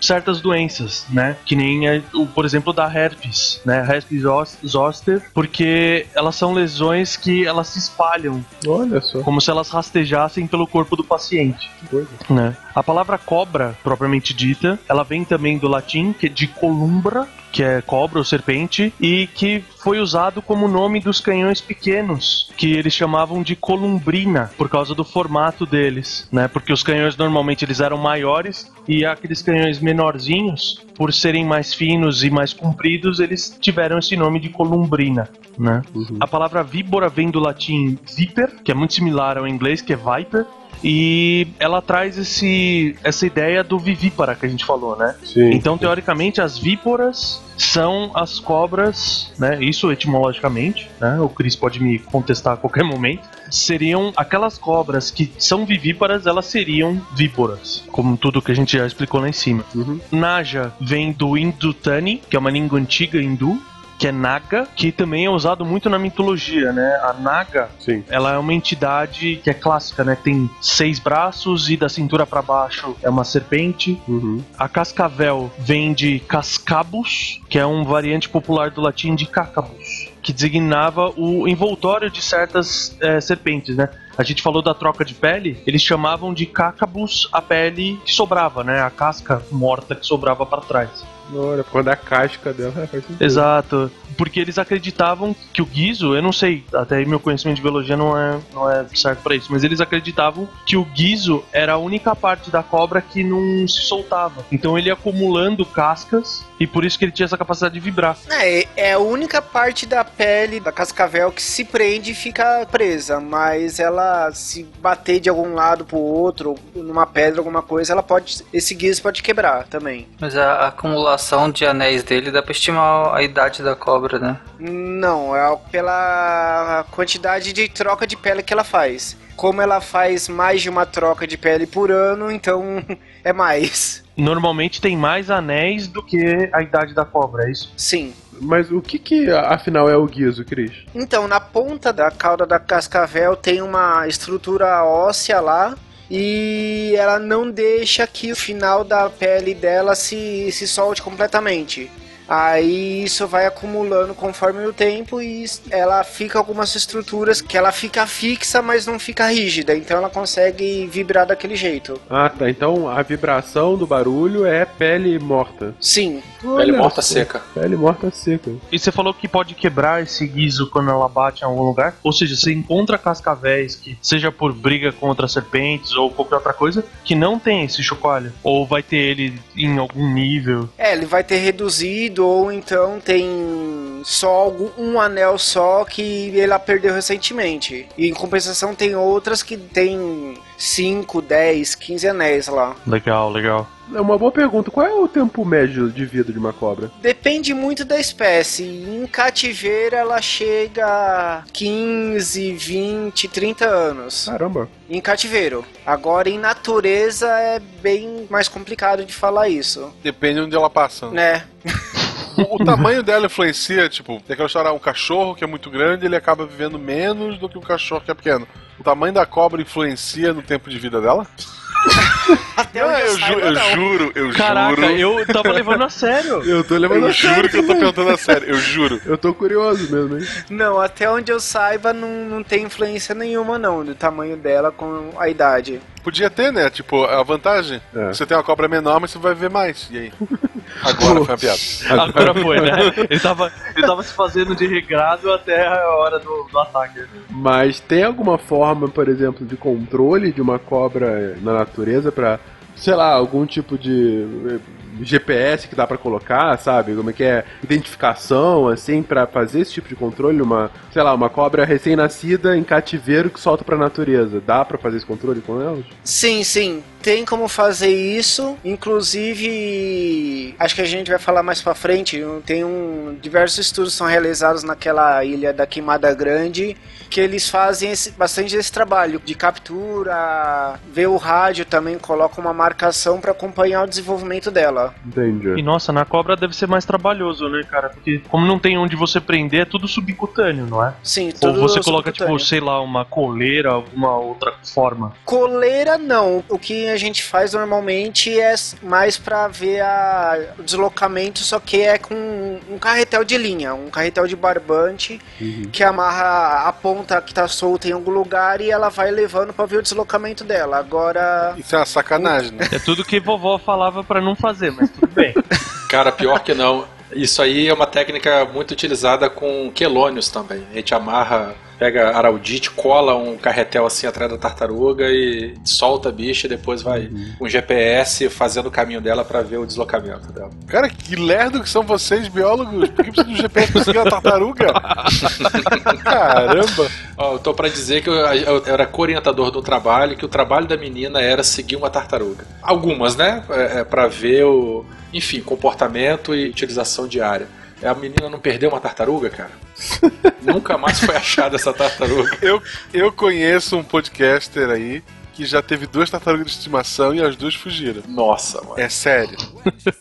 certas doenças, né? Que nem, é, o, por exemplo, da herpes, né? Herpes zos- zoster, porque elas são lesões que elas se espalham, Olha só. como se elas rastejassem pelo corpo do paciente, coisa. né? A palavra cobra, propriamente dita, ela vem também do latim, que é de columbra, que é cobra ou serpente, e que foi usado como nome dos canhões pequenos, que eles chamavam de columbrina, por causa do formato deles, né? Porque os canhões normalmente eles eram maiores e aqueles canhões menorzinhos, por serem mais finos e mais compridos, eles tiveram esse nome de columbrina. Né? A palavra víbora vem do latim viper, que é muito similar ao inglês, que é viper, e ela traz esse, essa ideia do vivípara que a gente falou, né? Sim. Então, teoricamente, as víboras são as cobras, né? Isso etimologicamente, né? O Chris pode me contestar a qualquer momento. Seriam aquelas cobras que são vivíparas, elas seriam víboras, como tudo que a gente já explicou lá em cima. Naja vem do Indutani, que é uma língua antiga hindu, que é Naga, que também é usado muito na mitologia, né? A Naga, Sim. ela é uma entidade que é clássica, né? Tem seis braços e da cintura para baixo é uma serpente. Uhum. A cascavel vem de cascabus, que é um variante popular do latim de cacabus, que designava o envoltório de certas eh, serpentes, né? A gente falou da troca de pele, eles chamavam de cacabus a pele que sobrava, né? A casca morta que sobrava para trás. Olha, por causa da casca dela, é, sentido. Exato. Porque eles acreditavam que o guiso, eu não sei, até aí meu conhecimento de biologia não é, não é certo pra isso, mas eles acreditavam que o guiso era a única parte da cobra que não se soltava. Então ele ia acumulando cascas e por isso que ele tinha essa capacidade de vibrar. É, é a única parte da pele da cascavel que se prende e fica presa, mas ela se bater de algum lado pro outro, numa pedra, alguma coisa, ela pode. Esse guiso pode quebrar também. Mas a acumulação de anéis dele dá pra estimar a idade da cobra, né? Não, é pela quantidade de troca de pele que ela faz. Como ela faz mais de uma troca de pele por ano, então é mais. Normalmente tem mais anéis do que a idade da cobra, é isso? Sim. Mas o que que afinal é o guiso, Cris? Então, na ponta da cauda da cascavel tem uma estrutura óssea lá. E ela não deixa que o final da pele dela se, se solte completamente. Aí isso vai acumulando conforme o tempo e ela fica algumas estruturas que ela fica fixa, mas não fica rígida. Então ela consegue vibrar daquele jeito. Ah, tá. Então a vibração do barulho é pele morta. Sim. Pele Olha morta só. seca. Pele morta seca. E você falou que pode quebrar esse guiso quando ela bate em algum lugar? Ou seja, você encontra cascavéis que, seja por briga contra serpentes ou qualquer outra coisa, que não tem esse chocalho. Ou vai ter ele em algum nível. É, ele vai ter reduzido ou então tem só algum, um anel só que ela perdeu recentemente. E em compensação tem outras que tem 5, 10, 15 anéis lá. Legal, legal. É uma boa pergunta. Qual é o tempo médio de vida de uma cobra? Depende muito da espécie. Em cativeiro ela chega a 15, 20, 30 anos. Caramba. Em cativeiro. Agora em natureza é bem mais complicado de falar isso. Depende de onde ela passa. Né? O, o tamanho dela influencia, tipo, tem aquela história, um cachorro que é muito grande, ele acaba vivendo menos do que um cachorro que é pequeno. O tamanho da cobra influencia no tempo de vida dela? Até Não, onde eu, eu, ju- saiba, eu não. juro, eu Caraca, juro. eu tava levando a sério. Eu tô levando Eu a sério juro que eu tô perguntando a sério, eu juro. Eu tô curioso mesmo, hein? Não, até onde eu saiba não, não tem influência nenhuma não do tamanho dela com a idade. Podia ter, né? Tipo, a vantagem. É. Você tem uma cobra menor, mas você vai ver mais. E aí? Agora foi uma piada. Agora foi, né? Ele tava, ele tava se fazendo de regrado até a hora do, do ataque. Mas tem alguma forma, por exemplo, de controle de uma cobra na natureza pra, sei lá, algum tipo de GPS que dá pra colocar, sabe? Como é que é? Identificação, assim, pra fazer esse tipo de controle? Uma, sei lá, uma cobra recém-nascida em cativeiro que solta pra natureza. Dá pra fazer esse controle com elas? Sim, sim, tem como fazer isso. Inclusive, acho que a gente vai falar mais pra frente. Tem um diversos estudos são realizados naquela ilha da Queimada Grande que eles fazem esse- bastante esse trabalho de captura, ver o rádio também, coloca uma marcação pra acompanhar o desenvolvimento dela. Entendi. E nossa, na cobra deve ser mais trabalhoso, né, cara? Porque como não tem onde você prender, é tudo subcutâneo, não é? Sim, Ou tudo você coloca, subcutâneo. tipo, sei lá, uma coleira, alguma outra forma. Coleira não. O que a gente faz normalmente é mais pra ver a, o deslocamento, só que é com um carretel de linha, um carretel de barbante que amarra a ponta que tá solta em algum lugar e ela vai levando pra ver o deslocamento dela. Agora, Isso é uma sacanagem, né? É tudo que vovó falava pra não fazer, mas tudo bem. Cara, pior que não. Isso aí é uma técnica muito utilizada com quelônios também. A gente amarra, pega araldite, cola um carretel assim atrás da tartaruga e solta a bicha e depois vai com GPS fazendo o caminho dela pra ver o deslocamento dela. Cara, que lerdo que são vocês, biólogos. Por que precisa do GPS pra seguir a tartaruga? Caramba. Ó, eu tô pra dizer que eu, eu era co-orientador do trabalho, que o trabalho da menina era seguir uma tartaruga. Algumas, né? É, é pra ver o, enfim, comportamento e utilização diária. A menina não perdeu uma tartaruga, cara? Nunca mais foi achada essa tartaruga. Eu, eu conheço um podcaster aí que já teve duas tartarugas de estimação e as duas fugiram. Nossa, mano. É sério.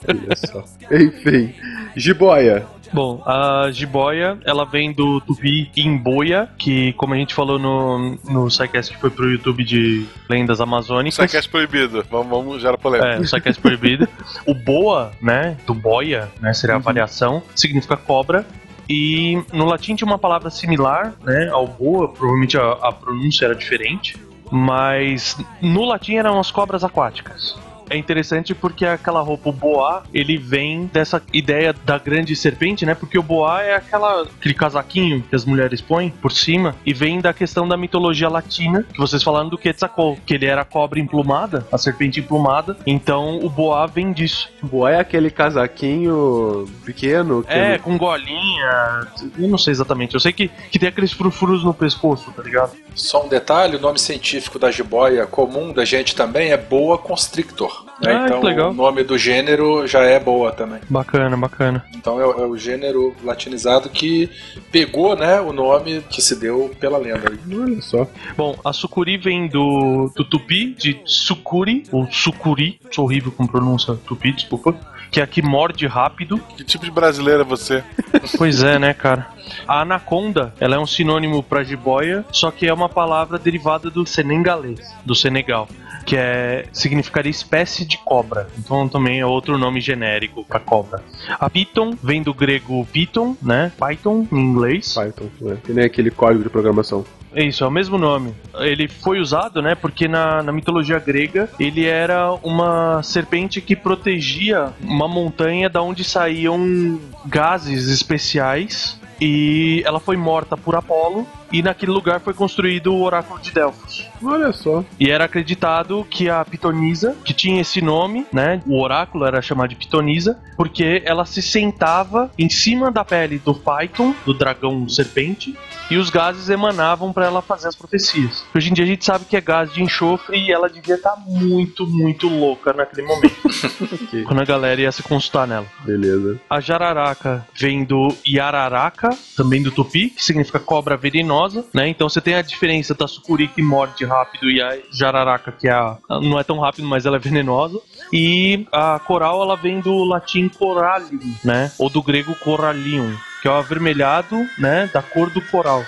Olha só. Enfim. Jiboia. Bom, a jiboia, ela vem do tupi imboia, que como a gente falou no, no SciCast que foi pro YouTube de lendas amazônicas. Saquete proibido. Vamos, vamos gerar polêmica. É, o SciCast proibido. O boa, né, do boia, né, seria a variação, significa cobra. E no latim tinha uma palavra similar, né, ao boa, provavelmente a, a pronúncia era diferente, mas no latim eram as cobras aquáticas. É interessante porque aquela roupa, o boa, ele vem dessa ideia da grande serpente, né? Porque o boa é aquela, aquele casaquinho que as mulheres põem por cima e vem da questão da mitologia latina, que vocês falaram do Quetzalcoatl, que ele era a cobra emplumada, a serpente emplumada. Então o boa vem disso. Boa é aquele casaquinho pequeno. Que É, com golinha. Eu não sei exatamente. Eu sei que, que tem aqueles frufurus no pescoço, tá ligado? Só um detalhe, o nome científico da jiboia comum da gente também é boa constrictor. Né? Ah, então que legal. o nome do gênero já é boa também. Bacana, bacana. Então é, o- é o gênero latinizado que pegou né, o nome que se deu pela lenda. Olha só. Bom, a sucuri vem do, do tupi, de sucuri, ou sucuri, sou horrível com pronúncia tupi, desculpa, que é a que morde rápido. Que tipo de brasileiro é você? Pois é, né, cara? A anaconda, ela é um sinônimo pra jiboia, só que é uma palavra derivada do senegalês, do Senegal, que é significaria espécie de cobra. Então também é outro nome genérico pra cobra. A piton vem do grego piton, né? Python em inglês. Python, né? Que nem aquele código de programação. É isso, é o mesmo nome. Ele foi usado, né? Porque na, na mitologia grega ele era uma serpente que protegia uma montanha da onde saíam gases especiais. E ela foi morta por Apolo. E naquele lugar foi construído o oráculo de Delfos. Olha só. E era acreditado que a Pitonisa, que tinha esse nome, né? O oráculo era chamado de Pitonisa, porque ela se sentava em cima da pele do Python, do dragão serpente, e os gases emanavam para ela fazer as profecias. Hoje em dia a gente sabe que é gás de enxofre e ela devia estar muito, muito louca naquele momento. quando a galera ia se consultar nela. Beleza. A jararaca vem do yararaca, também do tupi, que significa cobra venenosa, né? Então você tem a diferença da sucuri que morde rápido e a jararaca que é a, não é tão rápido, mas ela é venenosa. E a coral ela vem do latim corallium, né? Ou do grego corallium, que é o avermelhado, né? Da cor do coral.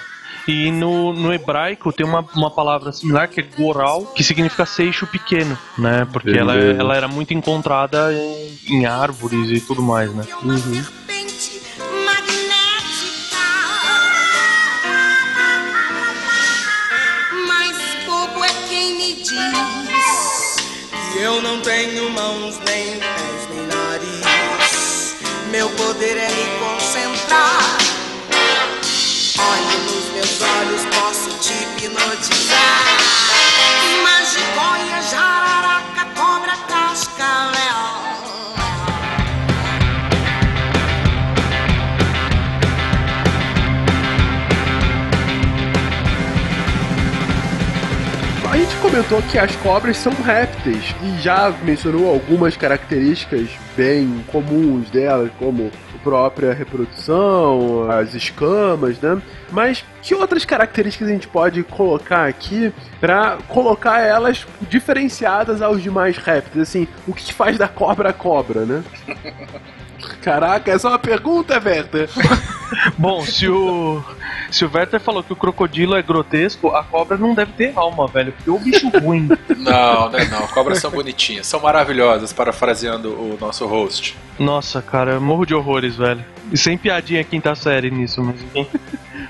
E no, no hebraico tem uma, uma palavra similar que é goral, que significa seixo pequeno, né? Porque ela, Beleza. ela era muito encontrada em, em árvores e tudo mais, né? serpente magnética. Mas bobo é quem me diz Eu não tenho mãos, comentou que as cobras são répteis e já mencionou algumas características bem comuns delas, como a própria reprodução, as escamas, né? Mas que outras características a gente pode colocar aqui para colocar elas diferenciadas aos demais répteis? Assim, o que faz da cobra a cobra, né? Caraca, essa é uma pergunta, Werther. Bom, se o. Se o Werther falou que o crocodilo é grotesco, a cobra não deve ter alma, velho. Porque é um bicho ruim. Não, não é não. Cobras são bonitinhas, são maravilhosas, parafraseando o nosso host. Nossa, cara, eu morro de horrores, velho. E sem piadinha quinta série nisso, mas enfim.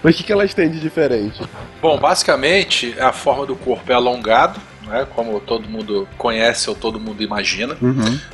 Mas o que, que elas têm de diferente? Bom, basicamente a forma do corpo é alongado, né, como todo mundo conhece ou todo mundo imagina.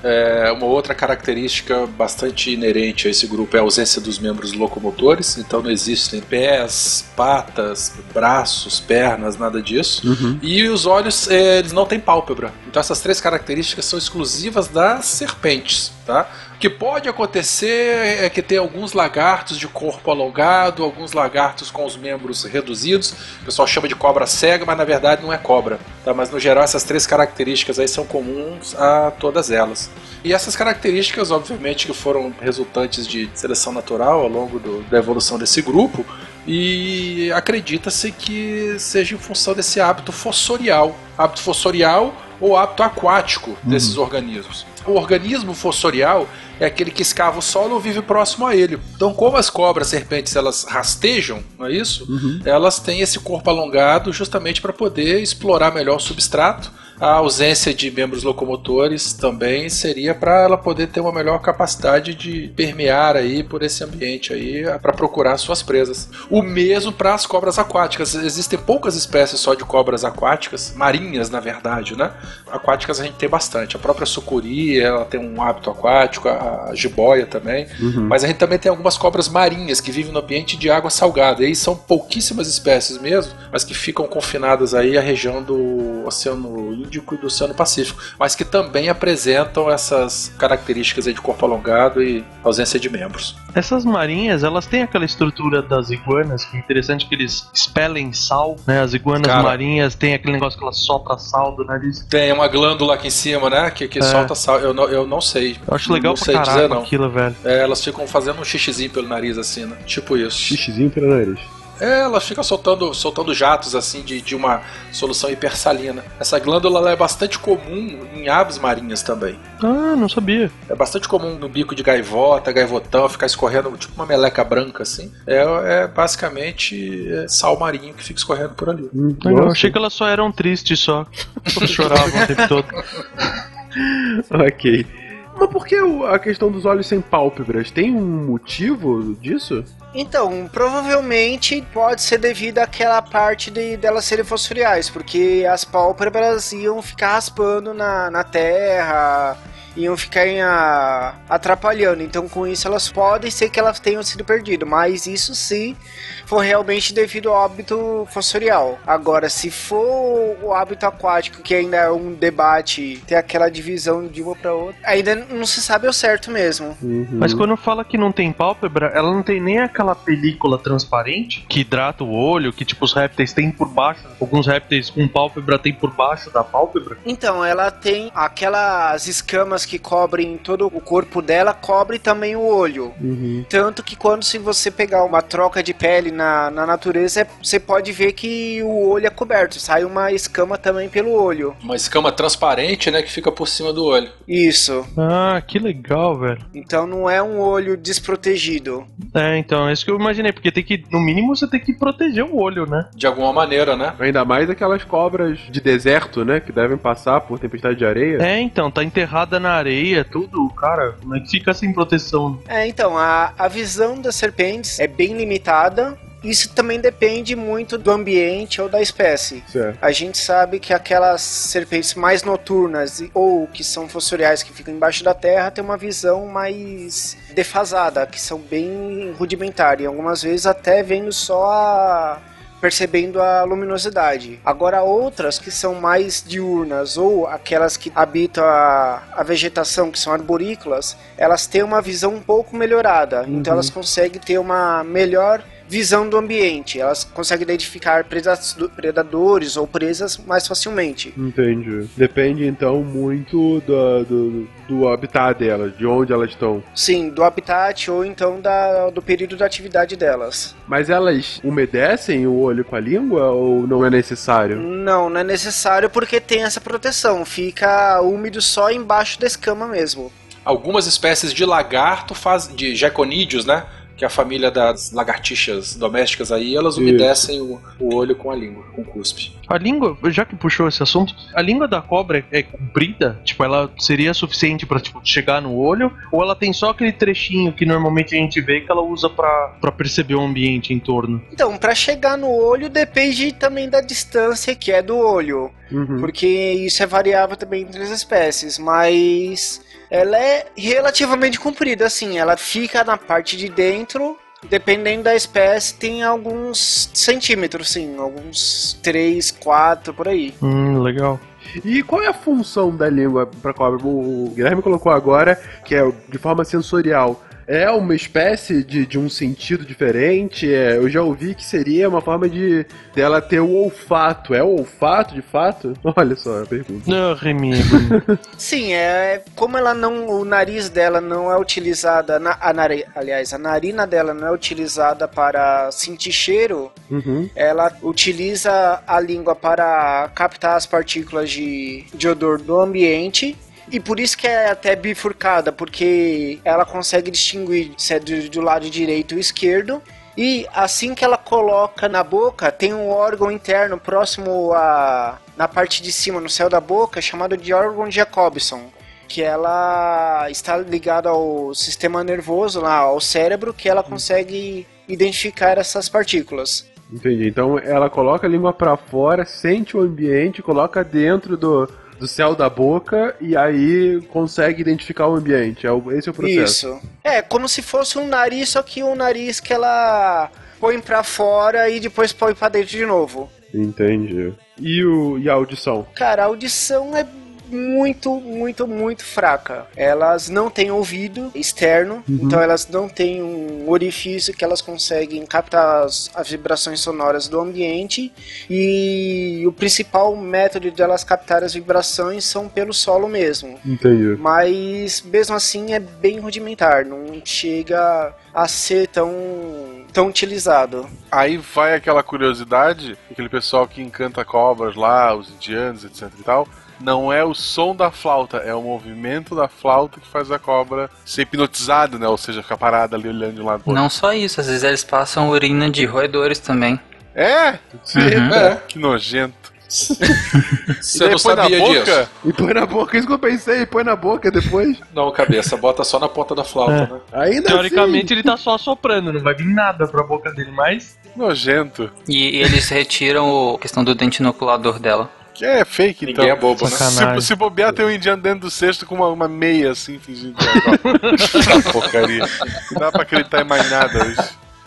É, uma outra característica bastante inerente a esse grupo é a ausência dos membros locomotores, então não existem pés, patas, braços, pernas, nada disso. E os olhos, é, eles não têm pálpebra. Então essas três características são exclusivas das serpentes, tá? Que pode acontecer é que tem alguns lagartos de corpo alongado, alguns lagartos com os membros reduzidos. O pessoal chama de cobra cega, mas na verdade não é cobra. Tá? Mas no geral essas três características aí são comuns a todas elas. E essas características, obviamente, que foram resultantes de seleção natural ao longo do- da evolução desse grupo, e acredita-se que seja em função desse hábito fossorial. Hábito fossorial ou hábito aquático desses organismos. O organismo fossorial é aquele que escava o solo ou vive próximo a ele. Então, como as cobras serpentes elas rastejam, não é isso? Elas têm esse corpo alongado justamente para poder explorar melhor o substrato. A ausência de membros locomotores também seria para ela poder ter uma melhor capacidade de permear aí por esse ambiente aí para procurar suas presas. O mesmo para as cobras aquáticas. Existem poucas espécies só de cobras aquáticas, marinhas na verdade, né? Aquáticas a gente tem bastante. A própria sucuri, ela tem um hábito aquático, a jiboia também. Mas a gente também tem algumas cobras marinhas que vivem no ambiente de água salgada. E aí são pouquíssimas espécies mesmo, mas que ficam confinadas aí à região do Oceano Índico e do Oceano Pacífico, mas que também apresentam essas características aí de corpo alongado e ausência de membros. Essas marinhas, elas têm aquela estrutura das iguanas, que é interessante que eles expelem sal, né? As iguanas Cara. marinhas têm aquele negócio que elas soltam sal do nariz. Tem uma glândula aqui em cima, né? Que, que É. solta sal. Eu não, eu não sei. Eu acho legal não pra sei caralho dizer, não. aquilo, velho. É, elas ficam fazendo um xixizinho pelo nariz, assim, né? Tipo isso. Xixizinho pelo nariz. É, elas ficam soltando, soltando jatos, assim, de, de uma solução hipersalina. Essa glândula ela é bastante comum em aves marinhas também. Ah, não sabia. É bastante comum no bico de gaivota, gaivotão, ficar escorrendo tipo uma meleca branca, assim. É, é basicamente é, sal marinho que fica escorrendo por ali. Eu achei que elas só eram tristes só. Só choravam o tempo todo. Ok. Mas por que a questão dos olhos sem pálpebras? Tem um motivo disso? Então, provavelmente pode ser devido àquela parte de delas serem fosforiais, porque as pálpebras iam ficar raspando na, na terra, iam ficar em a- atrapalhando. Então, com isso, elas podem ser que elas tenham sido perdidas, mas isso sim for realmente devido ao hábito fossorial. Agora, se for o hábito aquático, que ainda é um debate, tem aquela divisão de uma para outra, ainda não se sabe ao certo mesmo. Mas quando fala que não tem pálpebra, ela não tem nem aquela película transparente que hidrata o olho, que tipo os répteis têm por baixo. Alguns répteis com pálpebra têm por baixo da pálpebra. Então, ela tem aquelas escamas que cobrem todo o corpo dela, cobre também o olho. Tanto que quando se você pegar uma troca de pele na, na natureza, é- você pode ver que o olho é coberto, sai uma escama também pelo olho. Uma escama transparente, né, que fica por cima do olho. Isso. Ah, que legal, velho. Então não é um olho desprotegido. É, então, é isso que eu imaginei, porque tem que, no mínimo, você tem que proteger o olho, né? De alguma maneira, né? Ainda mais aquelas cobras de deserto, né? Que devem passar por tempestade de areia. É, então, tá enterrada na areia, tudo, cara, como é que fica sem proteção? É, então, a, a visão das serpentes é bem limitada. Isso também depende muito do ambiente ou da espécie. Certo. A gente sabe que aquelas serpentes mais noturnas ou que são fossoriais que ficam embaixo da terra têm uma visão mais defasada, que são bem rudimentar e algumas vezes até vendo só a percebendo a luminosidade. Agora outras que são mais diurnas ou aquelas que habitam a, a vegetação, que são arborícolas, elas têm uma visão um pouco melhorada. Então elas conseguem ter uma melhor visão do ambiente. Elas conseguem identificar preda- predadores ou presas mais facilmente. Entendi. Depende então muito do, do, do habitat delas, de onde elas estão. Sim, do habitat ou então da, do período da atividade delas. Mas elas umedecem o olho com a língua ou não é necessário? Não, não é necessário porque tem essa proteção. Fica úmido só embaixo da escama mesmo. Algumas espécies de lagarto faz de geconídeos, né? Que é a família das lagartixas domésticas aí, elas umedecem o, o olho com a língua, com cuspe. A língua, já que puxou esse assunto, a língua da cobra é, é comprida? Tipo, ela seria suficiente pra tipo, chegar no olho? Ou ela tem só aquele trechinho que normalmente a gente vê que ela usa pra, pra perceber o ambiente em torno? Então, para chegar no olho depende também da distância que é do olho. Uhum. Porque isso é variável também entre as espécies, mas ela é relativamente comprida, assim, ela fica na parte de dentro, dependendo da espécie, tem alguns centímetros, sim, alguns 3, 4 por aí. Hum, legal. E qual é a função da língua para cobra? O Guilherme colocou agora que é de forma sensorial. É uma espécie de, de um sentido diferente? É, eu já ouvi que seria uma forma de dela ter o olfato. É o olfato de fato? Olha só a pergunta. Não, Remy. Sim, é como ela não, o nariz dela não é utilizada, na, a nari, aliás, a narina dela não é utilizada para sentir cheiro, Uhum. ela utiliza a língua para captar as partículas de, de odor do ambiente. E por isso que é até bifurcada, porque ela consegue distinguir se é do, do lado direito ou esquerdo. E assim que ela coloca na boca, tem um órgão interno próximo a na parte de cima, no céu da boca, chamado de órgão Jacobson que ela está ligada ao sistema nervoso, lá, ao cérebro, que ela consegue identificar essas partículas. Entendi. Então ela coloca a língua pra fora, sente o ambiente, coloca dentro do, do céu da boca e aí consegue identificar o ambiente. É esse é o processo. Isso. É, como se fosse um nariz, só que um nariz que ela põe pra fora e depois põe pra dentro de novo. Entendi. E, o, e a audição? Cara, a audição é muito, muito, muito fraca. Elas não têm ouvido externo, Uhum. então elas não têm um orifício que elas conseguem captar as, as vibrações sonoras do ambiente. E o principal método de elas captar as vibrações são pelo solo mesmo. Entendi. Mas mesmo assim é bem rudimentar, não chega a ser tão, tão utilizado. Aí vai aquela curiosidade, aquele pessoal que encanta cobras lá, os indianos, etc e tal. Não é o som da flauta, é o movimento da flauta que faz a cobra ser hipnotizada, né? Ou seja, ficar parada ali olhando de um lado pro outro. Não só isso, às vezes eles passam urina de roedores também. É? Uhum. É. Que nojento. Você não depois na sabia boca? disso? E põe na boca, isso que eu pensei, põe na boca depois. Não, cabeça, bota só na ponta da flauta, É. né? Ainda Teoricamente ele tá só soprando, não vai vir nada pra boca dele, mas. Nojento. E, e eles retiram o- a questão do dente inoculador dela. Que é fake, então. Ninguém é bobo, né? Se, se bobear, tem um indiano dentro do cesto com uma, uma meia assim, fingindo que é essa porcaria. Não dá pra acreditar em mais nada hoje.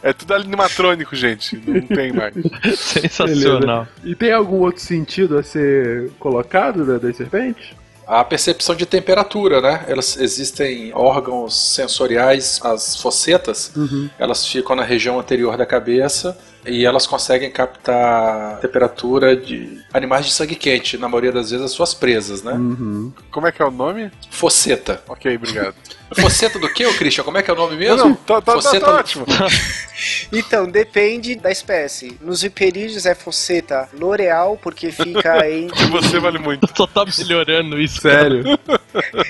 É tudo animatrônico, gente. Não tem mais. Sensacional. E tem algum outro sentido a ser colocado da- das serpentes? A percepção de temperatura, né? Elas existem órgãos sensoriais, as fossetas, elas ficam na região anterior da cabeça e elas conseguem captar temperatura de animais de sangue quente, na maioria das vezes as suas presas, né? Uhum. Como é que é o nome? Fosseta. Ok, obrigado. Fosseta do que, ô Christian? Como é que é o nome mesmo? Não, não, tá, tá, tá, Fosseta tá do- ótimo. Então, depende da espécie. Nos viperídeos é fosseta l'oreal, porque fica entre... Você vale muito. Só tá melhorando isso. Sério?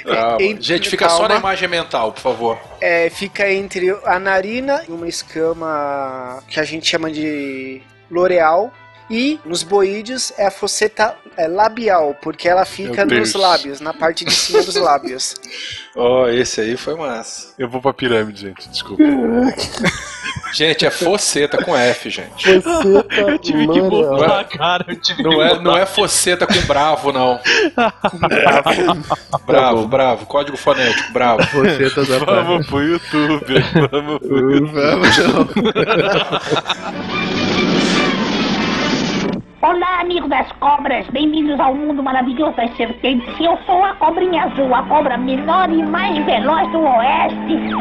Calma. Em- Gente, fica só calma. na imagem mental, por favor. É, fica entre a narina e uma escama que a gente chama de l'oreal. E nos boídeos é a fosseta é, labial, porque ela fica nos lábios, na parte de cima dos lábios. Ó, esse aí foi massa. Eu vou pra pirâmide, gente. Desculpa. Gente, é foceta com F, gente. Eu tive que botar, cara. Eu tive Não que é, botar. não é foceta com bravo, não. bravo, bravo. Código fonético, bravo. Foceta da Vamos pro YouTube. Vamos pro Vamos, Olá, amigo das cobras, bem-vindos ao mundo maravilhoso das serpentes. Eu sou a cobrinha azul, a cobra menor e mais veloz do oeste.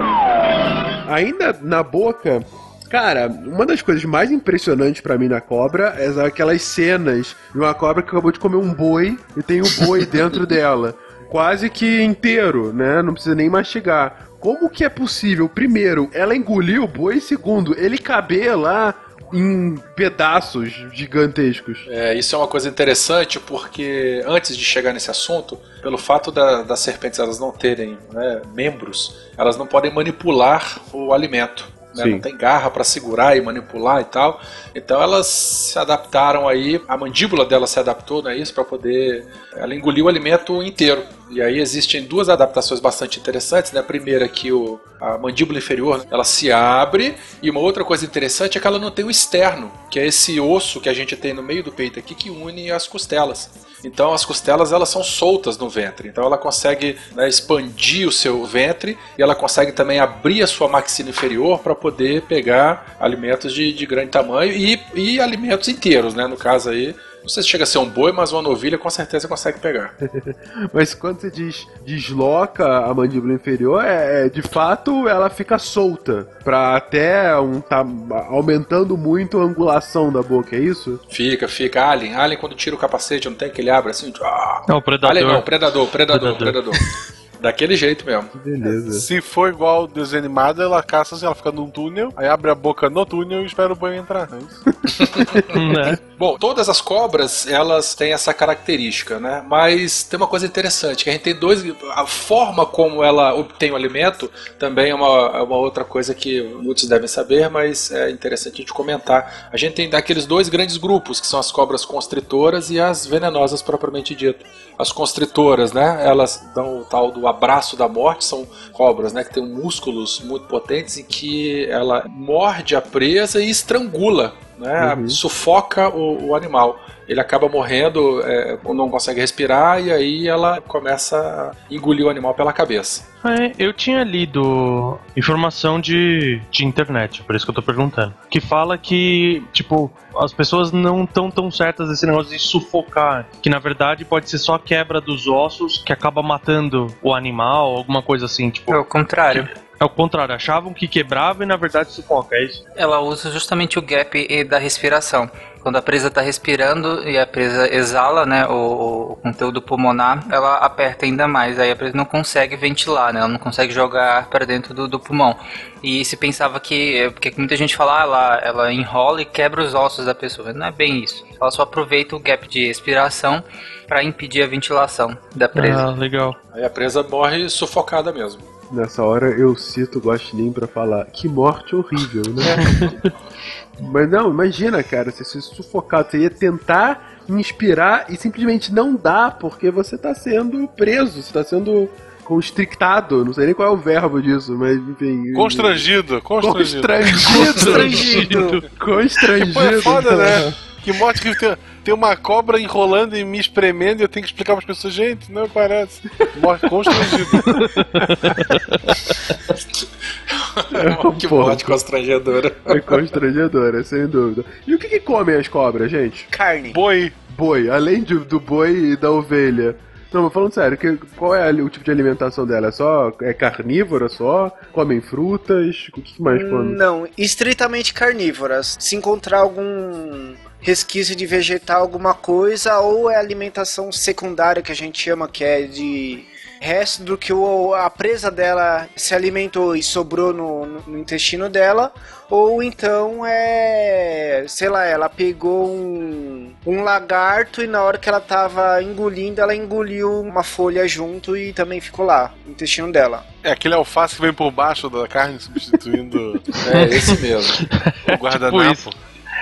Ainda na boca, cara, uma das coisas mais impressionantes pra mim na cobra é aquelas cenas de uma cobra que acabou de comer um boi e tem o boi dentro dela. Quase que inteiro, né? Não precisa nem mastigar. Como que é possível, primeiro, ela engoliu o boi, e segundo, ele caber lá em pedaços gigantescos? É, isso é uma coisa interessante porque antes de chegar nesse assunto, pelo fato da- das serpentes elas não terem né, membros, elas não podem manipular o alimento. Né? Não tem garra para segurar e manipular e tal. Então elas se adaptaram aí, a mandíbula dela se adaptou a isso para poder. Ela engoliu o alimento inteiro. E aí existem duas adaptações bastante interessantes. Né? A primeira é que o, a mandíbula inferior ela se abre e uma outra coisa interessante é que ela não tem o externo, que é esse osso que a gente tem no meio do peito aqui que une as costelas. Então as costelas elas são soltas no ventre. Então ela consegue né, expandir o seu ventre e ela consegue também abrir a sua maxila inferior para poder pegar alimentos de, de grande tamanho e, e alimentos inteiros, né? No caso aí, não sei se chega a ser um boi, mas uma novilha com certeza consegue pegar. Mas quando você diz desloca a mandíbula inferior, é, é, de fato ela fica solta. Pra até um tá aumentando muito a angulação da boca, é isso? Fica, fica. Alien, Alien quando tira o capacete, não tem que ele abre assim. Ah. Não, o predador. Alien não, predador, predador, Predador. predador. Daquele jeito mesmo. Beleza. Se for igual o desenho animado, ela caça assim, ela fica num túnel, aí abre a boca no túnel e espera o banho entrar. É isso? né? Bom, todas as cobras, elas têm essa característica, né? Mas tem uma coisa interessante, que a gente tem dois... A forma como ela obtém o alimento também é uma, é uma outra coisa que muitos devem saber, mas é interessante a gente comentar. A gente tem daqueles dois grandes grupos, que são as cobras constritoras e as venenosas propriamente dito. As constritoras, né? Elas dão o tal do abraço da morte, são cobras, né? Que têm músculos muito potentes e que ela morde a presa e estrangula, né? Sufoca o, o animal. Ele acaba morrendo, é, não consegue respirar e aí ela começa a engolir o animal pela cabeça. É, eu tinha lido informação de, de internet, por isso que eu tô perguntando. Que fala que, tipo, as pessoas não estão tão certas desse negócio de sufocar. Que na verdade pode ser só a quebra dos ossos que acaba matando o animal, alguma coisa assim. Tipo, É o contrário. é o contrário, achavam que quebrava e na verdade sufoca, é isso? Ela usa justamente o gap da respiração. Quando a presa está respirando e a presa exala né, o, o conteúdo pulmonar, ela aperta ainda mais. Aí a presa não consegue ventilar, né, ela não consegue jogar ar para dentro do, do pulmão. E se pensava que. Porque muita gente fala, ah, ela, ela enrola e quebra os ossos da pessoa. Não é bem isso. Ela só aproveita o gap de respiração para impedir a ventilação da presa. Ah, legal. Aí a presa morre sufocada mesmo. Nessa hora eu cito o Guaxinim pra falar que morte horrível, né? Mas não, imagina, cara, você se sufocado, você ia tentar inspirar e simplesmente não dá porque você tá sendo preso, você tá sendo constrictado, não sei nem qual é o verbo disso, mas enfim. Constrangido, constrangido. Constrangido. Constrangido. Pô, é foda, né? Que morte que tem, tem uma cobra enrolando e me espremendo e eu tenho que explicar pras pessoas, gente, não parece. Morte constrangido. que Pô. morte constrangedora. É constrangedora, sem dúvida. E o que, que comem as cobras, gente? Carne. Boi. Boi, além de- do boi e da ovelha. Não, mas falando sério, que, qual é o tipo de alimentação dela? É só é carnívora só? Comem frutas? O que mais comem? Não, estritamente carnívoras. Se encontrar algum resquício de vegetal, alguma coisa, ou é alimentação secundária que a gente chama, que é de resto do que o, a presa dela se alimentou e sobrou no, no- no intestino dela, ou então é, sei lá, ela pegou um, um lagarto e na hora que ela tava engolindo, ela engoliu uma folha junto e também ficou lá, no intestino dela. É aquele alface que vem por baixo da carne substituindo É esse mesmo. o guardanapo. isso.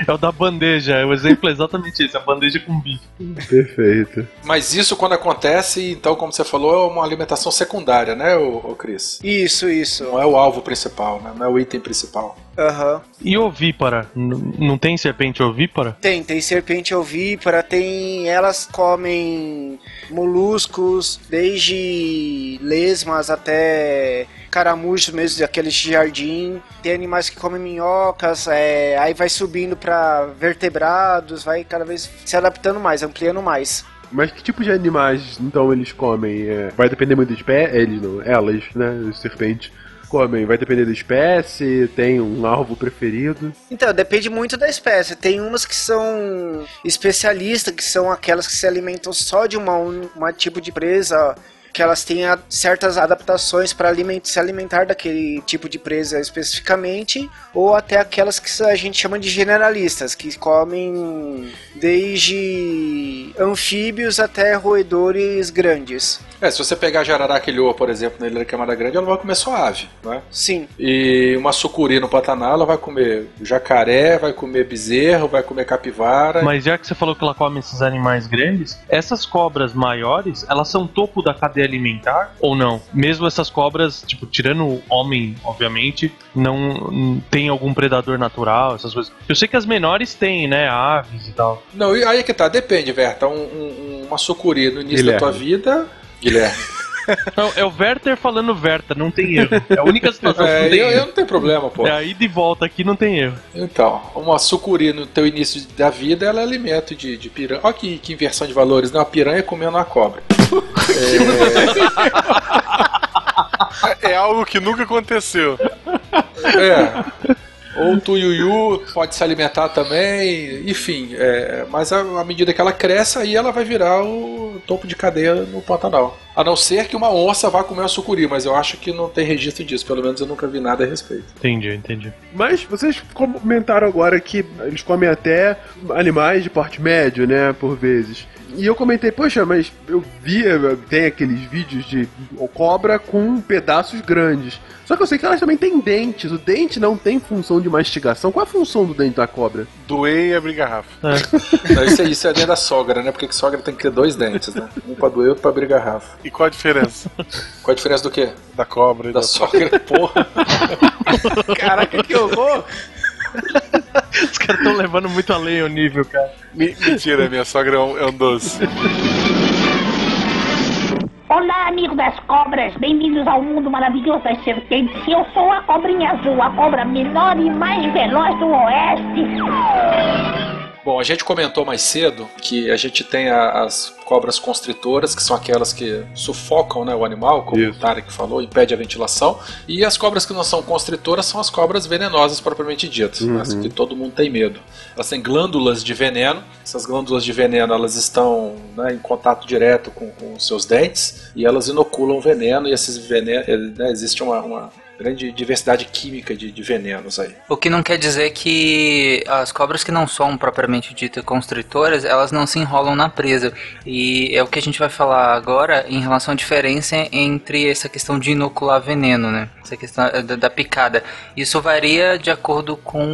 É o da bandeja, o exemplo é exatamente esse, a bandeja com bife. Perfeito. Mas isso quando acontece, então, como você falou, é uma alimentação secundária, né, ô, ô Cris? Isso, isso. Não é o alvo principal, né? Não é o item principal. Aham. E ovípara? N- não tem serpente ovípara? Tem, tem serpente ovípara, tem. Elas comem moluscos, desde lesmas até caramujos mesmo, daqueles de jardim. Tem animais que comem minhocas, é, aí vai subindo pra vertebrados, vai cada vez se adaptando mais, ampliando mais. Mas que tipo de animais, então, eles comem? É, vai depender muito da espécie, eles não, elas, né, as serpentes, comem, vai depender da espécie, tem um alvo preferido. Então, depende muito da espécie. Tem umas que são especialistas, que são aquelas que se alimentam só de uma, uma tipo de presa, que elas a- certas adaptações para se alimentar daquele tipo de presa especificamente, ou até aquelas que a gente chama de generalistas, que comem desde anfíbios até roedores grandes. É, se você pegar a jararaca ilhoa, por exemplo, na Ilha da Queimada Grande, ela vai comer só ave, né? Sim. E uma sucuri no Pantanal, ela vai comer jacaré, vai comer bezerro, vai comer capivara. Mas já que você falou que ela come esses animais grandes, essas cobras maiores, elas são topo da cadeia alimentar ou não? Mesmo essas cobras, tipo, tirando o homem, obviamente, não tem algum predador natural, essas coisas. Eu sei que as menores têm, né, aves e tal. Não, e aí é que tá, depende, Verta. Um, um- uma sucuri no início da tua vida. Guilherme. Não, é o Werther falando Verta, não tem erro. É a única situação que É, não tem eu, erro. eu não tenho problema, pô. É aí de volta aqui não tem erro. Então, uma sucuri no teu início da vida, ela é alimento de, de piranha. Olha que, que inversão de valores, né? Uma piranha comendo uma cobra. É algo que nunca aconteceu. É. Ou o tuiuiu pode se alimentar também, enfim. é, mas à medida que ela cresce, aí ela vai virar o topo de cadeia no Pantanal. A não ser que uma onça vá comer uma sucuri, mas eu acho que não tem registro disso. Pelo menos eu nunca vi nada a respeito. Entendi, entendi. Mas vocês comentaram agora que eles comem até animais de porte médio, né, por vezes. E eu comentei, poxa, mas eu via, tem aqueles vídeos de cobra com pedaços grandes. Só que eu sei que elas também têm dentes. O dente não tem função de mastigação. Qual é a função do dente da cobra? Doer e abrir garrafa. Não, isso, é, isso é dentro da sogra, né? Porque que sogra tem que ter dois dentes, né? Um pra doer e outro pra abrir garrafa. E qual a diferença? Qual a diferença do quê? Da cobra e Da sogra, porra. Caraca, que horror! Os caras estão levando muito além o nível, cara. Me- Mentira, minha sogra é um, é um doce. Olá, amigo das cobras, bem-vindos ao mundo maravilhoso das serpentes. Eu sou a cobrinha azul, a cobra menor e mais veloz do oeste. Bom, a gente comentou mais cedo que a gente tem a- as cobras constritoras, que são aquelas que sufocam né, o animal, como o Tarek falou, impede a ventilação. E as cobras que não são constritoras são as cobras venenosas propriamente ditas, né, as que todo mundo tem medo. Elas têm glândulas de veneno. Essas glândulas de veneno elas estão né, em contato direto com, com os seus dentes e elas inoculam veneno. E esses venenos, né, existe uma, uma grande diversidade química de, de venenos aí. O que não quer dizer que as cobras que não são propriamente ditas constritoras, elas não se enrolam na presa. E é o que a gente vai falar agora em relação à diferença entre essa questão de inocular veneno, né? Essa questão eh, da, da picada. Isso varia de acordo com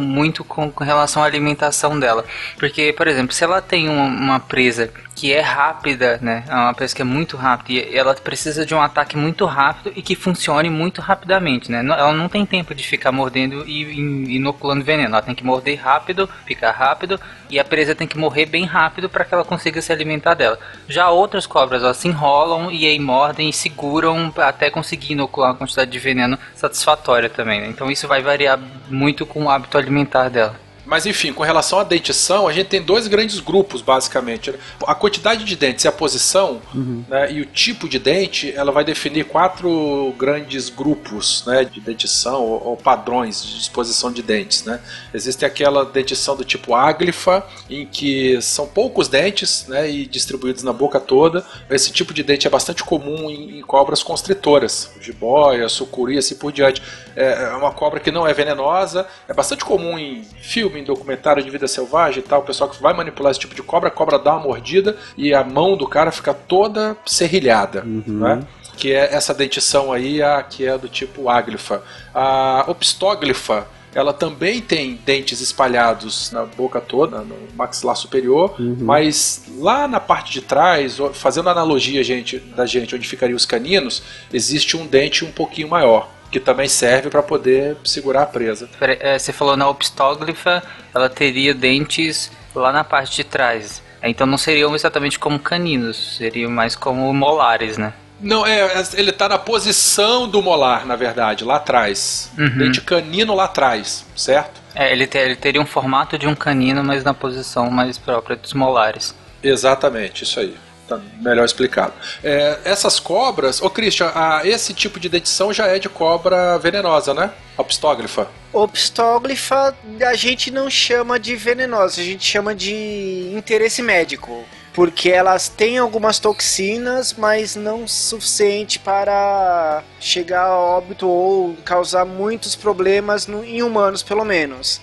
muito com, com relação à alimentação dela. Porque, por exemplo, se ela tem uma, uma presa que é rápida, né? É uma presa que é muito rápida e ela precisa de um ataque muito rápido e que funcione muito rapidamente, né? Ela não tem tempo de ficar mordendo e inoculando veneno. Ela tem que morder rápido, picar rápido e a presa tem que morrer bem rápido para que ela consiga se alimentar dela. Já outras cobras, elas se enrolam e aí mordem e seguram até conseguir inocular uma quantidade de veneno satisfatória também, né? Então isso vai variar muito com o hábito alimentar dela. Mas enfim, com relação à dentição, a gente tem dois grandes grupos, basicamente. A quantidade de dentes e a posição, né, e o tipo de dente, ela vai definir quatro grandes grupos né, de dentição ou, ou padrões de disposição de dentes. Né. Existe aquela dentição do tipo áglifa, em que são poucos dentes né, e distribuídos na boca toda. Esse tipo de dente é bastante comum em, em cobras constritoras, jiboia, sucuri, assim por diante. É é uma cobra que não é venenosa, é bastante comum em filme, em documentário de vida selvagem e tal. O pessoal que vai manipular esse tipo de cobra, a cobra dá uma mordida e a mão do cara fica toda serrilhada, né? Que é essa dentição aí, a que é do tipo áglifa. A opstóglifa ela também tem dentes espalhados na boca toda, no maxilar superior, mas lá na parte de trás, fazendo analogia gente, da gente onde ficariam os caninos, existe um dente um pouquinho maior, que também serve para poder segurar a presa. É, Você falou na opstóglifa, ela teria dentes lá na parte de trás. Então não seriam exatamente como caninos, seriam mais como molares, né? Não, é, ele tá na posição do molar, na verdade, lá atrás. Uhum. Dente canino lá atrás, certo? É, ele, te- ele teria um formato de um canino, mas na posição mais própria dos molares. Exatamente, isso aí. Tá melhor explicado. É, essas cobras, ô Christian, ah, esse tipo de dentição já é de cobra venenosa, né? Opstóglifa. Opstóglifa a gente não chama de venenosa, a gente chama de interesse médico. Porque elas têm algumas toxinas, mas não suficiente para chegar a óbito ou causar muitos problemas no- em humanos, pelo menos.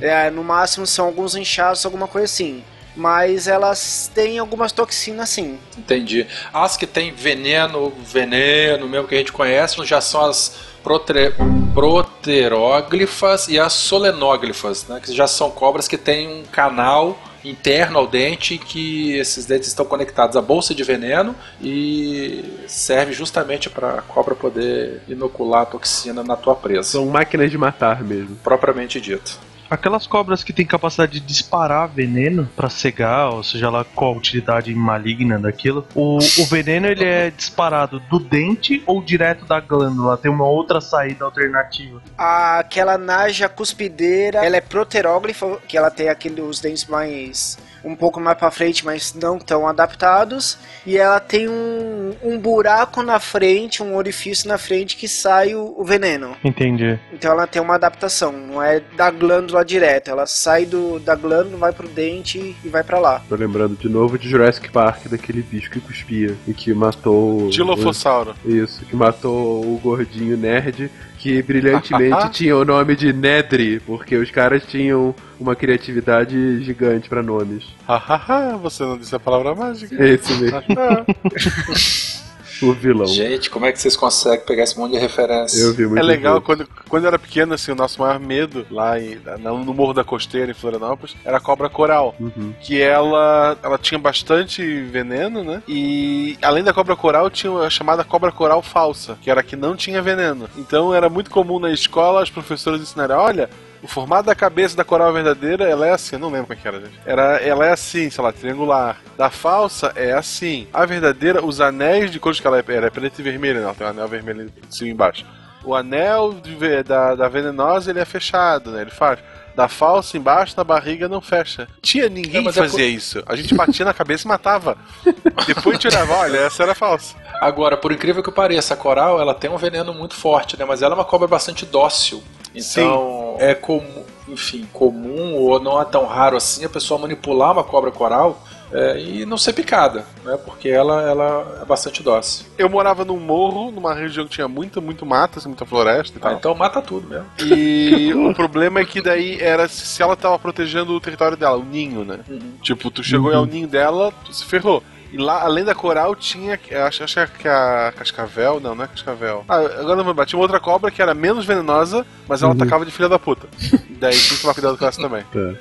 É, no máximo são alguns inchaços, alguma coisa assim. Mas elas têm algumas toxinas sim. Entendi. As que tem veneno, veneno mesmo que a gente conhece, já são as protre... proteróglifas e as solenóglifas, né? Que já são cobras que têm um canal interno ao dente que esses dentes estão conectados à bolsa de veneno e serve justamente para a cobra poder inocular a toxina na tua presa. São máquinas de matar mesmo. Propriamente dito. Aquelas cobras que têm capacidade de disparar veneno pra cegar, ou seja lá qual a utilidade maligna daquilo, o, o veneno ele é disparado do dente ou direto da glândula? Tem uma outra saída alternativa. Aquela naja cuspideira, ela é proteróglifa, que ela tem aquele, os dentes mais. Um pouco mais pra frente, mas não tão adaptados. E ela tem um, um buraco na frente, um orifício na frente que sai o, o veneno. Entendi. Então ela tem uma adaptação, não é da glândula direto, ela sai do, da glândula, vai pro dente e vai pra lá. Tô lembrando de novo de Jurassic Park, daquele bicho que cuspia e que matou. o- Dilofossauro. Isso, que matou o gordinho nerd, que brilhantemente tinha o nome de Nedry, porque os caras tinham uma criatividade gigante pra nomes. Hahaha, você não disse a palavra mágica. É esse mesmo. o vilão. Gente, como é que vocês conseguem pegar esse monte de referência? Eu vi muito É legal, quando, quando eu era pequeno, assim, o nosso maior medo lá em- no Morro da Costeira, em Florianópolis, era a cobra coral. Uhum. Que ela, ela tinha bastante veneno, né? E além da cobra coral, tinha a chamada cobra coral falsa, que era a que não tinha veneno. Então era muito comum na escola os professores ensinarem: olha. O formato da cabeça da coral verdadeira, ela é assim, eu não lembro como é que era, gente. Era, ela é assim, sei lá, triangular. Da falsa é assim. A verdadeira, os anéis de cores que ela é, ela é preta e vermelha, não, tem um anel vermelho de cima e embaixo. O anel de da, da venenosa ele é fechado, né? Ele faz. Da falsa embaixo, na barriga não fecha. Tinha ninguém É, é fazia isso. A gente batia na cabeça e matava. Depois a gente olhava, olha, essa era falsa. Agora, por incrível que pareça, a coral ela tem um veneno muito forte, né? Mas ela é uma cobra bastante dócil. Então, é comum, enfim, comum ou não é tão raro assim a pessoa manipular uma cobra coral é, e não ser picada, né? Porque ela, ela é bastante dócil. Eu morava num morro, numa região que tinha muita, muito mata, assim, muita floresta e Ah, tal. então mata tudo mesmo. E o problema é que daí era se ela tava protegendo o território dela, o ninho, né? Tipo, tu chegou ao ninho dela, tu se ferrou. E lá, além da coral, tinha. Acho, acho que é a cascavel. Não, não é cascavel. Ah, agora não vou lembrar. Tinha uma outra cobra que era menos venenosa, mas ela atacava de filha da puta. E daí tinha que tomar cuidado com essa também. Tá.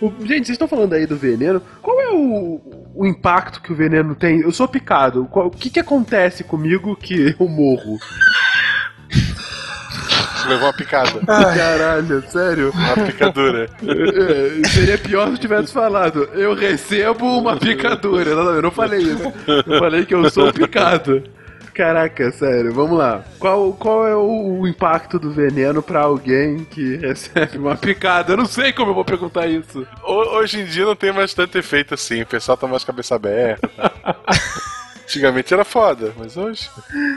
O- gente, vocês estão falando aí do veneno. Qual é o, o impacto que o veneno tem? Eu sou picado. Qual- o que, que acontece comigo que eu morro? Levou uma picada. Caralho, sério? Uma picadura. É, seria pior se eu tivesse falado. Eu recebo uma picadura. Não, não, eu não falei isso. Eu falei que eu sou picado. Caraca, sério, vamos lá. Qual, qual é o, o impacto do veneno pra alguém que recebe uma picada? Eu não sei como eu vou perguntar isso. Ho- Hoje em dia não tem mais tanto efeito assim. O pessoal tá mais cabeça aberta. Antigamente era foda, mas hoje.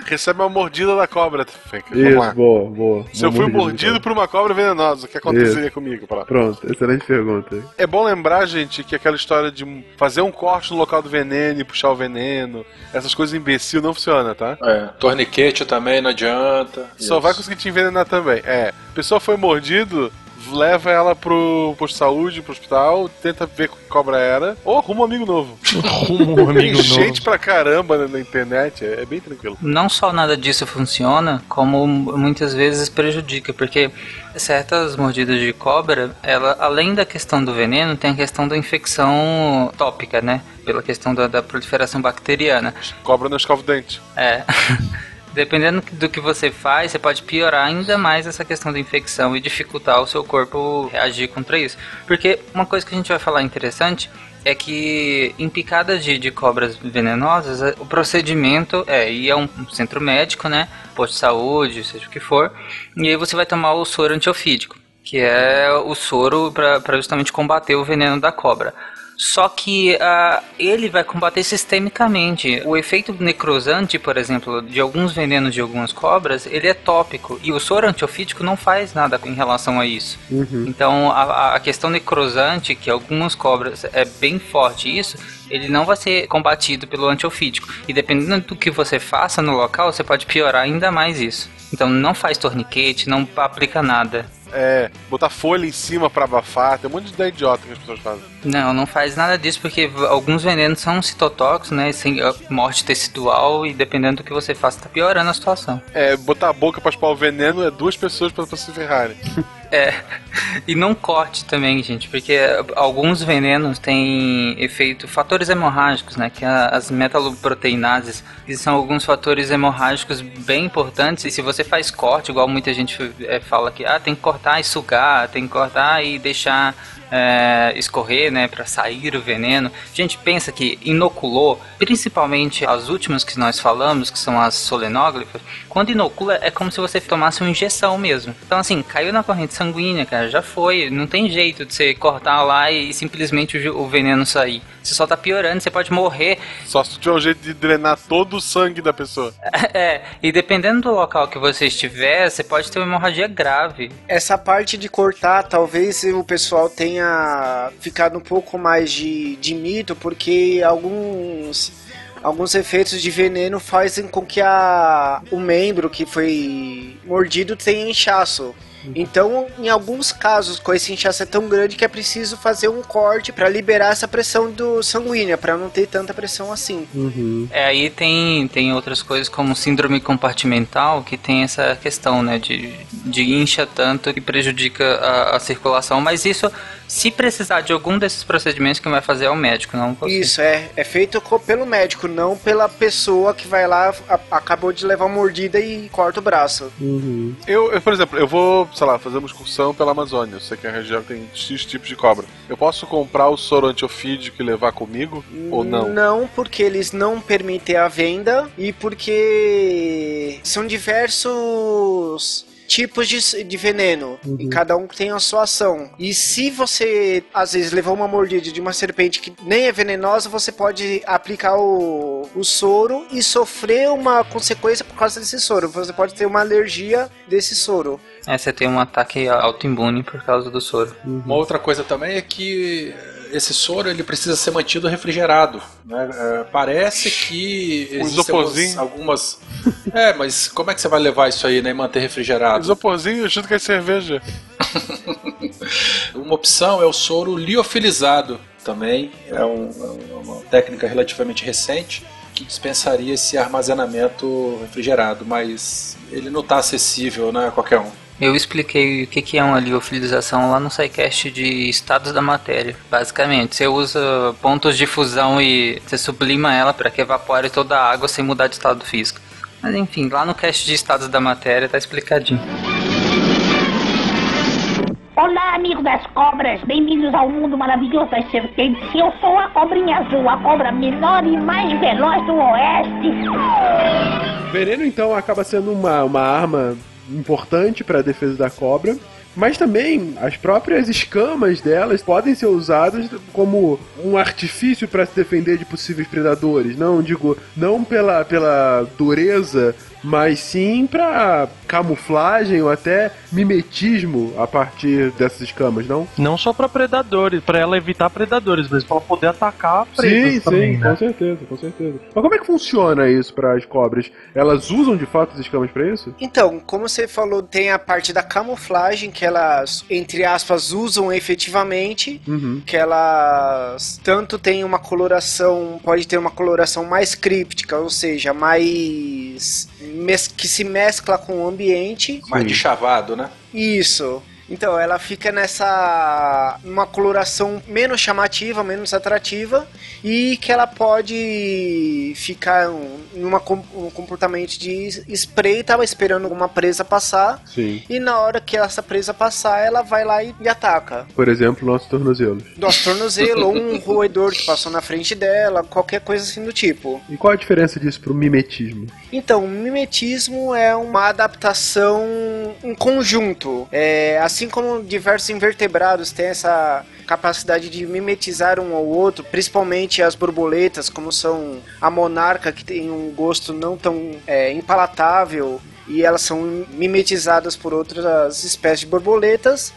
Recebe uma mordida da cobra, Fenka. Vamos Isso, lá. boa, boa. Se eu fui mordido por uma cobra venenosa, o que aconteceria Isso. comigo? Pra... Pronto, excelente pergunta. É bom lembrar, gente, que aquela história de fazer um corte no local do veneno e puxar o veneno, essas coisas imbecil não funciona, tá? É, torniquete também não adianta. Só Isso. vai conseguir te envenenar também. É, a pessoa foi mordido, leva ela pro posto de saúde, pro hospital, tenta ver que cobra era, ou arruma um amigo novo. Arruma um Tem amigo gente novo. pra caramba na, na internet, é, é bem tranquilo. Não só nada disso funciona, como muitas vezes prejudica, porque certas mordidas de cobra, ela além da questão do veneno, tem a questão da infecção tópica, né? Pela questão da, da proliferação bacteriana. Cobra não escova o dente. É. Dependendo do que você faz, você pode piorar ainda mais essa questão da infecção e dificultar o seu corpo reagir contra isso. Porque uma coisa que a gente vai falar interessante é que em picadas de, de cobras venenosas, o procedimento é ir a um centro médico, né? Posto de saúde, seja o que for, e aí você vai tomar o soro antiofídico, que é o soro para justamente combater o veneno da cobra. Só que ah, ele vai combater sistemicamente. O efeito necrosante, por exemplo, de alguns venenos de algumas cobras, ele é tópico. E o soro antiofídico não faz nada em relação a isso. Então, a, a questão necrosante, que algumas cobras é bem forte isso, ele não vai ser combatido pelo antiofídico. E dependendo do que você faça no local, você pode piorar ainda mais isso. Então, não faz torniquete, não aplica nada. É, botar folha em cima pra abafar, tem um monte de ideia idiota que as pessoas fazem. Não, não faz nada disso porque alguns venenos são citotóxicos, né? Sem morte tecidual e dependendo do que você faça, tá piorando a situação. É, botar a boca pra espalhar o veneno é duas pessoas pra se ferrarem. É, e não corte também, gente, porque alguns venenos têm efeito, fatores hemorrágicos, né, que é as metaloproteinases, que são alguns fatores hemorrágicos bem importantes, e se você faz corte, igual muita gente é, fala que, ah, tem que cortar e sugar, tem que cortar e deixar é, escorrer, né, para sair o veneno. Gente, pensa que inoculou, principalmente as últimas que nós falamos, que são as solenóglifas, quando inocula é como se você tomasse uma injeção mesmo. Então, assim, caiu na corrente sanguínea, cara, já foi. Não tem jeito de você cortar lá e simplesmente o veneno sair. Você só tá piorando, você pode morrer. Só se tiver um jeito de drenar todo o sangue da pessoa. É, e dependendo do local que você estiver, você pode ter uma hemorragia grave. Essa parte de cortar, talvez o pessoal tenha ficado um pouco mais de, de mito, porque alguns alguns efeitos de veneno fazem com que a, o membro que foi mordido tenha inchaço. Então, em alguns casos, com esse inchaço é tão grande que é preciso fazer um corte para liberar essa pressão do sanguínea, para não ter tanta pressão assim. É, aí tem, tem outras coisas como síndrome compartimental que tem essa questão, né, de, de incha tanto que prejudica a, a circulação, mas isso, se precisar de algum desses procedimentos, quem vai fazer é o médico, não você. Isso, é, é feito pelo médico, não pela pessoa que vai lá, a- acabou de levar uma mordida e corta o braço. Eu, eu, por exemplo, eu vou, sei lá, fazer uma excursão pela Amazônia. Eu sei que a região tem X tipos de cobra. Eu posso comprar o soro antiofídico e levar comigo? Ou não? Não, porque eles não permitem a venda e porque são diversos tipos de, de veneno e cada um tem a sua ação. E se você às vezes levou uma mordida de uma serpente que nem é venenosa, você pode aplicar o, o soro e sofrer uma consequência por causa desse soro. Você pode ter uma alergia desse soro. É, você tem um ataque autoimune por causa do soro. Uma outra coisa também é que esse soro ele precisa ser mantido refrigerado. né? É, parece que Um existem isoporzinho. algumas. É, mas como é que você vai levar isso aí né, e manter refrigerado? Isoporzinho junto com a cerveja. Uma opção é o soro liofilizado também. É, um- é uma técnica relativamente recente que dispensaria esse armazenamento refrigerado, mas ele não está acessível né, a qualquer um. Eu expliquei o que que é uma liofilização lá no SciCast de estados da matéria. Basicamente, você usa pontos de fusão e você sublima ela para que evapore toda a água sem mudar de estado físico. Mas enfim, lá no cast de estados da matéria tá explicadinho. Olá, amigo das cobras, bem-vindos ao mundo maravilhoso das serpentes. Eu sou a cobrinha azul, a cobra menor e mais veloz do oeste. Veneno, então, acaba sendo uma, uma arma importante para a defesa da cobra. Mas também as próprias escamas delas podem ser usadas como um artifício para se defender de possíveis predadores. Não digo, não pela, pela dureza, mas sim para camuflagem ou até mimetismo a partir dessas escamas, não? Não só pra predadores, pra ela evitar predadores, mas pra ela poder atacar Sim, presas sim, também, né? com certeza, com certeza. Mas como é que funciona isso para as cobras? Elas usam de fato as escamas para isso? Então, como você falou, tem a parte da camuflagem que elas, entre aspas, usam efetivamente, Uhum. que elas tanto têm uma coloração, pode ter uma coloração mais críptica, ou seja, mais que se mescla com o ambiente. Mais de chavado, né? Isso. Então, ela fica nessa. uma coloração menos chamativa, menos atrativa, e que ela pode ficar um- numa com- um comportamento de espreita, esperando uma presa passar, Sim. e na hora que essa presa passar, ela vai lá e, e ataca. Por exemplo, nossos tornozelos. Nosso tornozelo, ou um roedor que passou na frente dela, qualquer coisa assim do tipo. E qual a diferença disso pro mimetismo? Então, o mimetismo é uma adaptação em conjunto. É, assim como diversos invertebrados têm essa capacidade de mimetizar um ao outro, principalmente as borboletas, como são a monarca, que tem um gosto não tão é, impalatável, e elas são mimetizadas por outras espécies de borboletas.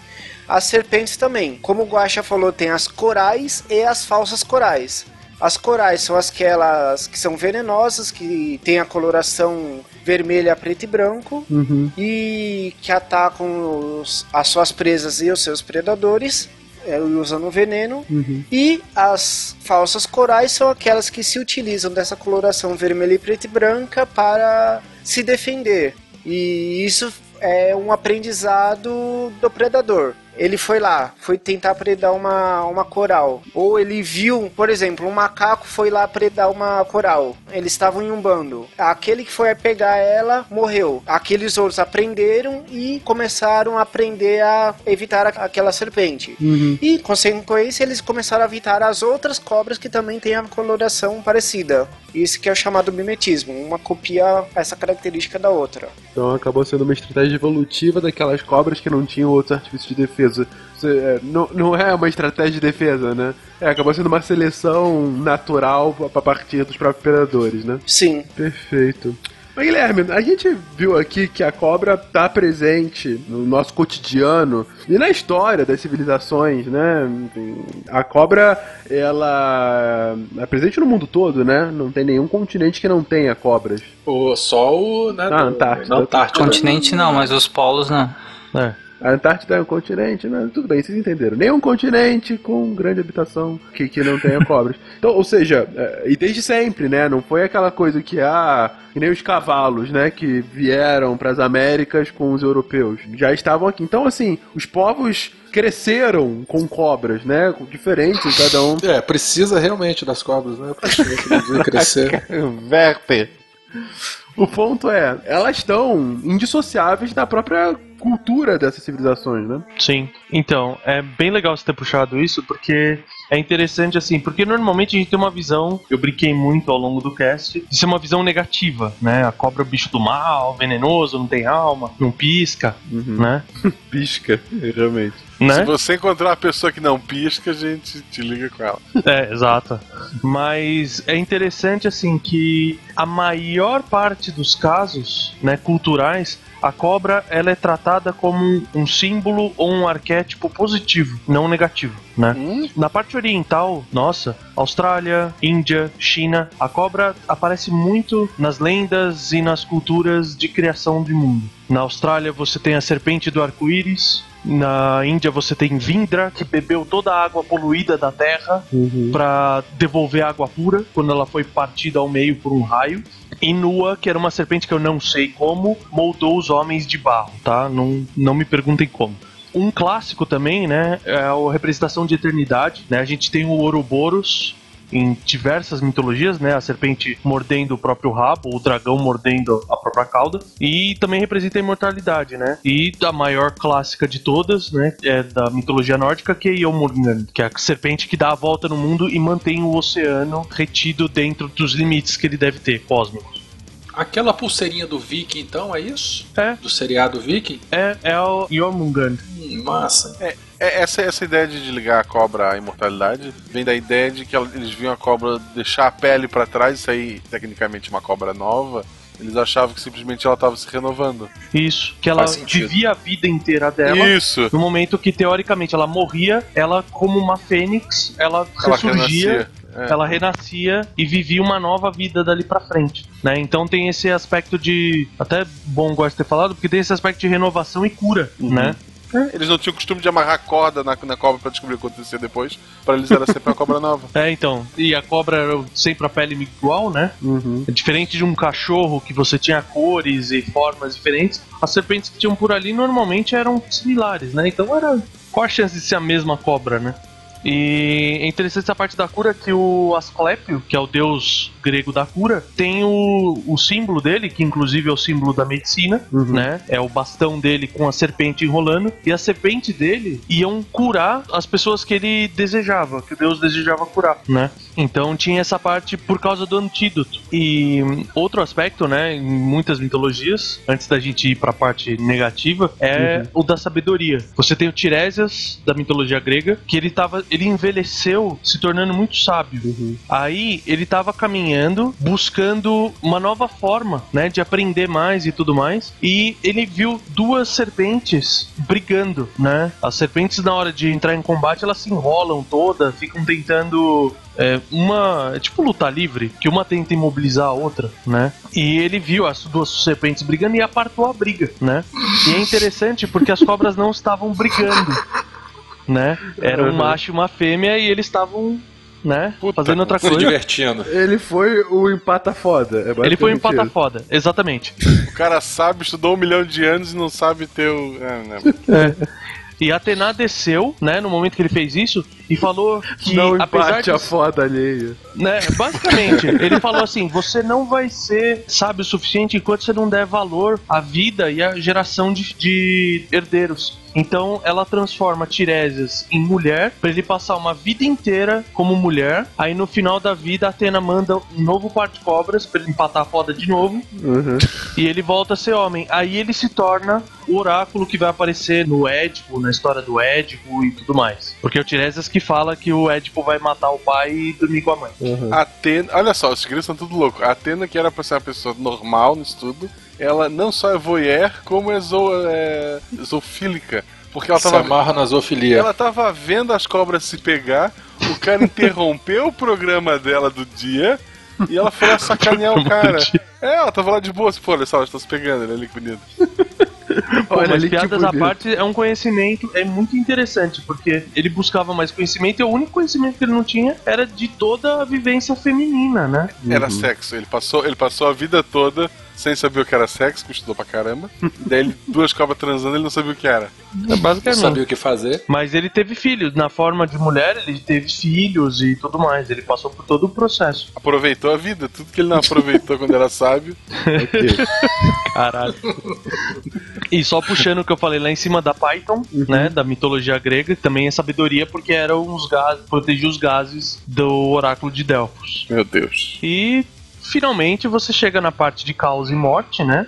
As serpentes também. Como o Guaxa falou, tem as corais e as falsas corais. As corais são aquelas que são venenosas, que têm a coloração vermelha, preto e branco, Uhum. e que atacam os- as suas presas e os seus predadores, é, usando veneno. Uhum. E as falsas corais são aquelas que se utilizam dessa coloração vermelha, e preta e branca para se defender. E isso é um aprendizado do predador. Ele foi lá, foi tentar predar uma, uma coral. Ou ele viu, por exemplo, um macaco foi lá predar uma coral. Eles estavam em um bando. Aquele que foi pegar ela morreu. Aqueles outros aprenderam e começaram a aprender a evitar aquela serpente. Uhum. E, consequência, eles começaram a evitar as outras cobras que também têm a coloração parecida. Isso que é o chamado mimetismo. Uma copia essa característica da outra. Então acabou sendo uma estratégia evolutiva daquelas cobras que não tinham outros artifícios de defesa. Você, é, não, não é uma estratégia de defesa, né? É, acabou sendo uma seleção natural a partir dos próprios predadores, né? Sim. Perfeito. Mas Guilherme, a gente viu aqui que a cobra está presente no nosso cotidiano e na história das civilizações, né? A cobra, ela é presente no mundo todo, né? Não tem nenhum continente que não tenha cobras. O, só o. Né, do- Antártida. na Antártida. Continente não, mas os polos não. É. A Antártida é um continente, mas tudo bem, vocês entenderam. Nenhum continente com grande habitação que, que não tenha cobras. Então, ou seja, é, e desde sempre, né? Não foi aquela coisa que, ah, que nem os cavalos, né? Que vieram para as Américas com os europeus. Já estavam aqui. Então, assim, os povos cresceram com cobras, né? Diferentes, cada um. É, precisa realmente das cobras, né? Pra gente crescer. Verper. O ponto é, elas estão indissociáveis da própria cultura dessas civilizações, né? Sim. Então, é bem legal você ter puxado isso, porque é interessante assim, porque normalmente a gente tem uma visão, eu brinquei muito ao longo do cast, de ser uma visão negativa, né? A cobra é o bicho do mal, venenoso, não tem alma, não pisca, né? Pisca, realmente. Se Né? você encontrar uma pessoa que não pisca, a gente te liga com ela. É, exato. Mas é interessante assim que a maior parte dos casos, né, culturais, a cobra ela é tratada como um símbolo ou um arquétipo positivo, não negativo, né? Na parte oriental, nossa, Austrália, Índia, China, a cobra aparece muito nas lendas e nas culturas de criação de mundo. Na Austrália você tem a serpente do arco-íris, na Índia você tem Vindra, que bebeu toda a água poluída da terra para devolver água pura quando ela foi partida ao meio por um raio. E Nua, que era uma serpente que eu não sei como, moldou os homens de barro, tá? Não, não me perguntem como. Um clássico também, né, é a representação de eternidade, né? A gente tem o Ouroboros em diversas mitologias, né? A serpente mordendo o próprio rabo, o dragão mordendo a própria cauda, e também representa a imortalidade, né? E a maior clássica de todas, né, é da mitologia nórdica, que é Jomungand, que é a serpente que dá a volta no mundo e mantém o oceano retido dentro dos limites que ele deve ter, cósmicos. Aquela pulseirinha do Viking, então, é isso? É. Do seriado Viking? É, é o Jormungand. Hum, massa. É, é, essa, essa ideia de ligar a cobra à imortalidade vem da ideia de que eles viam a cobra deixar a pele pra trás, isso aí tecnicamente uma cobra nova. Eles achavam que simplesmente ela estava se renovando. Isso, que ela vivia a vida inteira dela. Isso. No momento que, teoricamente, ela morria, ela, como uma fênix, ela, Ela ressurgia, renascia, é. ela renascia e vivia uma nova vida dali pra frente. Né? Então tem esse aspecto de. Até bom gosto de ter falado, porque tem esse aspecto de renovação e cura, Uhum. né? Eles não tinham o costume de amarrar corda na, na cobra pra descobrir o que acontecia depois. Pra eles era sempre uma cobra nova. É, então. E a cobra era sempre a pele igual, né? Uhum. É diferente de um cachorro que você tinha cores e formas diferentes. As serpentes que tinham por ali normalmente eram similares, né? Então era. Qual a chance de ser a mesma cobra, né? E é interessante essa parte da cura que o Asclépio, que é o deus grego da cura, tem o, o símbolo dele, que inclusive é o símbolo da medicina, né? É o bastão dele com a serpente enrolando. E a serpente dele iam curar as pessoas que ele desejava, que o deus desejava curar, né? Então tinha essa parte por causa do antídoto. E outro aspecto, né, em muitas mitologias, antes da gente ir pra parte negativa, é o da sabedoria. Você tem o Tiresias da mitologia grega, que ele tava, ele envelheceu se tornando muito sábio. Aí ele tava caminhando, buscando uma nova forma, né, de aprender mais e tudo mais, e ele viu duas serpentes brigando, né? As serpentes na hora de entrar em combate, elas se enrolam todas, ficam tentando é, uma. É tipo luta livre, que uma tenta imobilizar a outra, né? E ele viu as duas serpentes brigando e apartou a briga, né? E é interessante porque as cobras não estavam brigando, né? Era um Uhum. macho e uma fêmea e eles estavam, né? fazendo outra Se coisa. divertindo. Ele foi o empata foda. É Ele foi um basicamente empata foda, exatamente. O cara sabe, estudou um milhão de anos e não sabe ter o. É, né? E Atena desceu, né, no momento que ele fez isso, e falou que Não apesar de a foda alheia. né, basicamente, ele falou assim: você não vai ser sábio o suficiente enquanto você não der valor à vida e à geração de, de herdeiros. Então ela transforma Tiresias em mulher pra ele passar uma vida inteira como mulher. Aí no final da vida, Atena manda um novo par de cobras pra ele empatar a foda de novo. Uhum. E ele volta a ser homem. Aí ele se torna o oráculo que vai aparecer no Édipo, na história do Édipo e tudo mais. Porque é o Tiresias que fala que o Édipo vai matar o pai e dormir com a mãe. Atena, olha só, os segredos são tudo louco. A Atena, que era pra ser uma pessoa normal no estudo, ela não só é voyeur, como é, zo, é zoofílica. Porque ela Se tava, amarra na zoofilia. ela tava vendo as cobras se pegar, o cara interrompeu o programa dela do dia e ela foi lá sacanear o cara. É, ela tava lá de boa, pô, olha só, elas estão se pegando, olha ali que bonito. Pô, Olha que piadas à parte é um conhecimento, é muito interessante, porque ele buscava mais conhecimento e o único conhecimento que ele não tinha era de toda a vivência feminina, né? Era sexo. Ele passou, ele passou a vida toda sem saber o que era sexo, que estudou pra caramba. Daí ele, duas cobras transando, ele não sabia o que era. É Não basicamente. sabia o que fazer. Mas ele teve filhos, na forma de mulher, ele teve filhos e tudo mais. Ele passou por todo o processo. Aproveitou a vida, tudo que ele não aproveitou quando era sábio. Caralho. e só puxando o que eu falei lá em cima da Python, né, da mitologia grega, também é sabedoria porque eram os gases, protegia os gases do oráculo de Delfos. Meu Deus. E finalmente você chega na parte de caos e morte, né?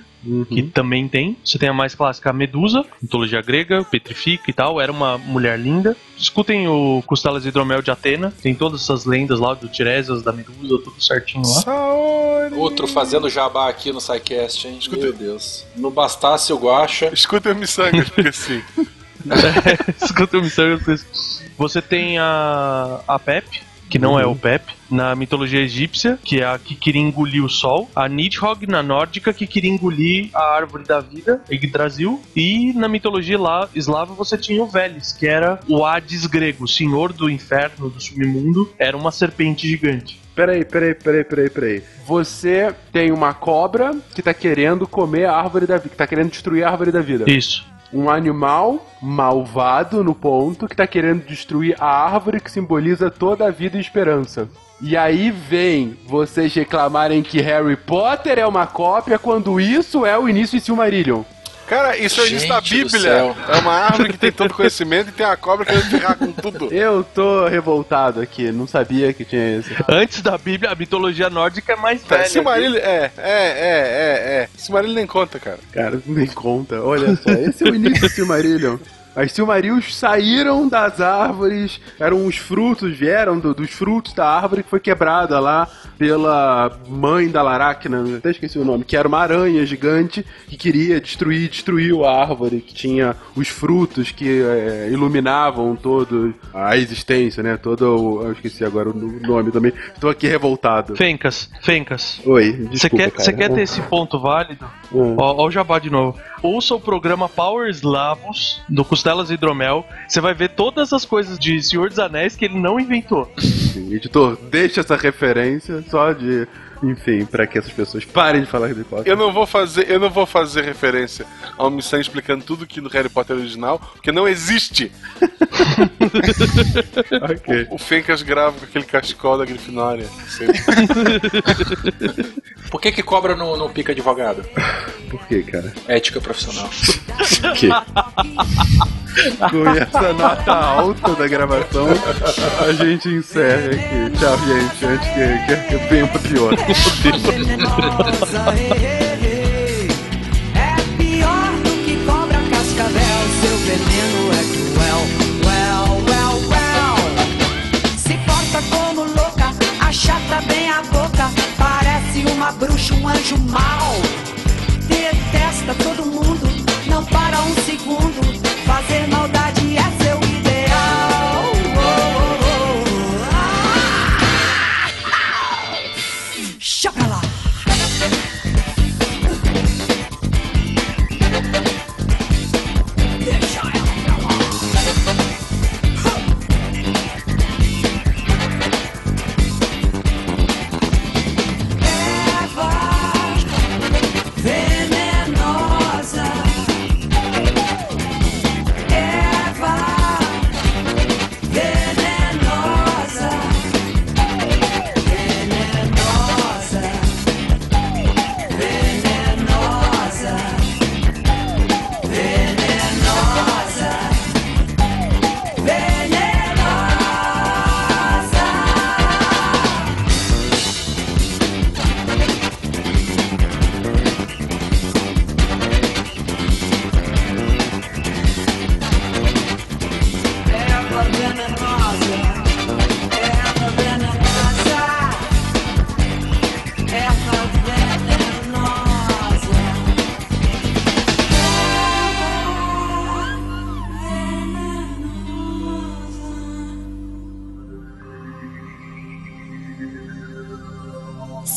Que também tem. Você tem a mais clássica, a Medusa, mitologia grega, petrifica e tal. Era uma mulher linda. Escutem o Costelas de Hidromel de Atena. Tem todas essas lendas lá do Tiresias, da Medusa, tudo certinho lá. Saori. Outro fazendo jabá aqui no SciCast, hein? Meu Deus. Não bastasse o Guacha. Escuta o Missangas, porque sim. Escuta o Missão Você tem a, a Pep, que não é o Pep, na mitologia egípcia, que é a que queria engolir o sol. A Nidhogg, na nórdica, que queria engolir a árvore da vida, Yggdrasil. E na mitologia lá, eslava você tinha o Veles, que era o Hades grego, o senhor do inferno, do submundo, era uma serpente gigante. Peraí, peraí, peraí, peraí, peraí. Você tem uma cobra que tá querendo comer a árvore da vida, que tá querendo destruir a árvore da vida. Isso. Um animal malvado no ponto que tá querendo destruir a árvore que simboliza toda a vida e esperança. E aí vem vocês reclamarem que Harry Potter é uma cópia quando isso é o início de Silmarillion. Cara, isso é o início da Bíblia. É uma árvore que tem todo conhecimento e tem uma cobra querendo ferrar com tudo. Eu tô revoltado aqui, não sabia que tinha isso. Antes da Bíblia, a mitologia nórdica é mais Tá, velha. Silmarillion, é, é, é, é, é. Silmarillion nem conta, cara. Cara, nem conta. Olha só, esse é o início do Silmarillion. As Silmarils saíram das árvores, eram os frutos, vieram do- dos frutos da árvore que foi quebrada lá pela mãe da Laracna, até esqueci o nome, que era uma aranha gigante que queria destruir, destruiu a árvore que tinha os frutos que é, iluminavam todo a existência, né? Todo o, eu esqueci agora o nome também. Estou aqui revoltado. Fencas, Fencas. Oi, Você quer, cara. quer ter esse ponto válido? Hum. Ó, ó o jabá de novo. Ouça o programa Power Slavos, do Costelas e Hidromel. Você vai ver todas as coisas de Senhor dos Anéis que ele não inventou. Editor, deixa essa referência só de, enfim, pra que essas pessoas parem de falar Harry Potter. Eu não vou fazer, eu não vou fazer referência ao Missão explicando tudo que no Harry Potter original, porque não existe. ok. O Fencas grava com aquele cachecol da Grifinória. Por que que cobra no, no pica advogado? Por que, cara? Ética profissional. Que? Com essa nota alta da gravação, a gente encerra aqui. Tchau, gente, antes que, que, que venha uma pior. É pior do que cobra cascavel, seu veneno é cruel. Well, well, well. Se porta como louca, achata bem a boca, parece uma bruxa, um anjo mau. Detesta todo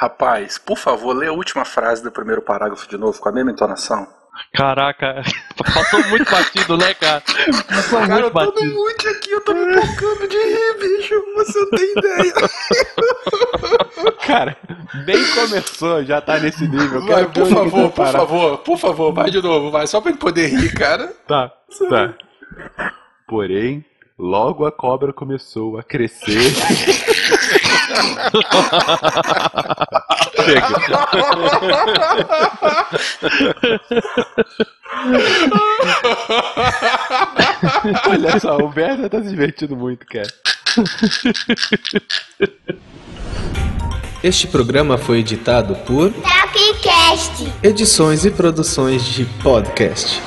Rapaz, por favor, lê a última frase do primeiro parágrafo de novo, com a mesma entonação. Caraca, passou muito batido, né, cara? Passou Cara, muito eu tô no batido. mute aqui, eu tô me tocando de rir, bicho. Você não tem ideia. Cara, nem começou, já tá nesse nível. Vai, por favor, por parar. favor, por favor, vai de novo, vai, só pra ele poder rir, cara. Tá, tá. Porém, logo a cobra começou a crescer. Olha só, o Berta tá se divertindo muito, cara. Este programa foi editado por Tapcast. Edições e Produções de Podcast.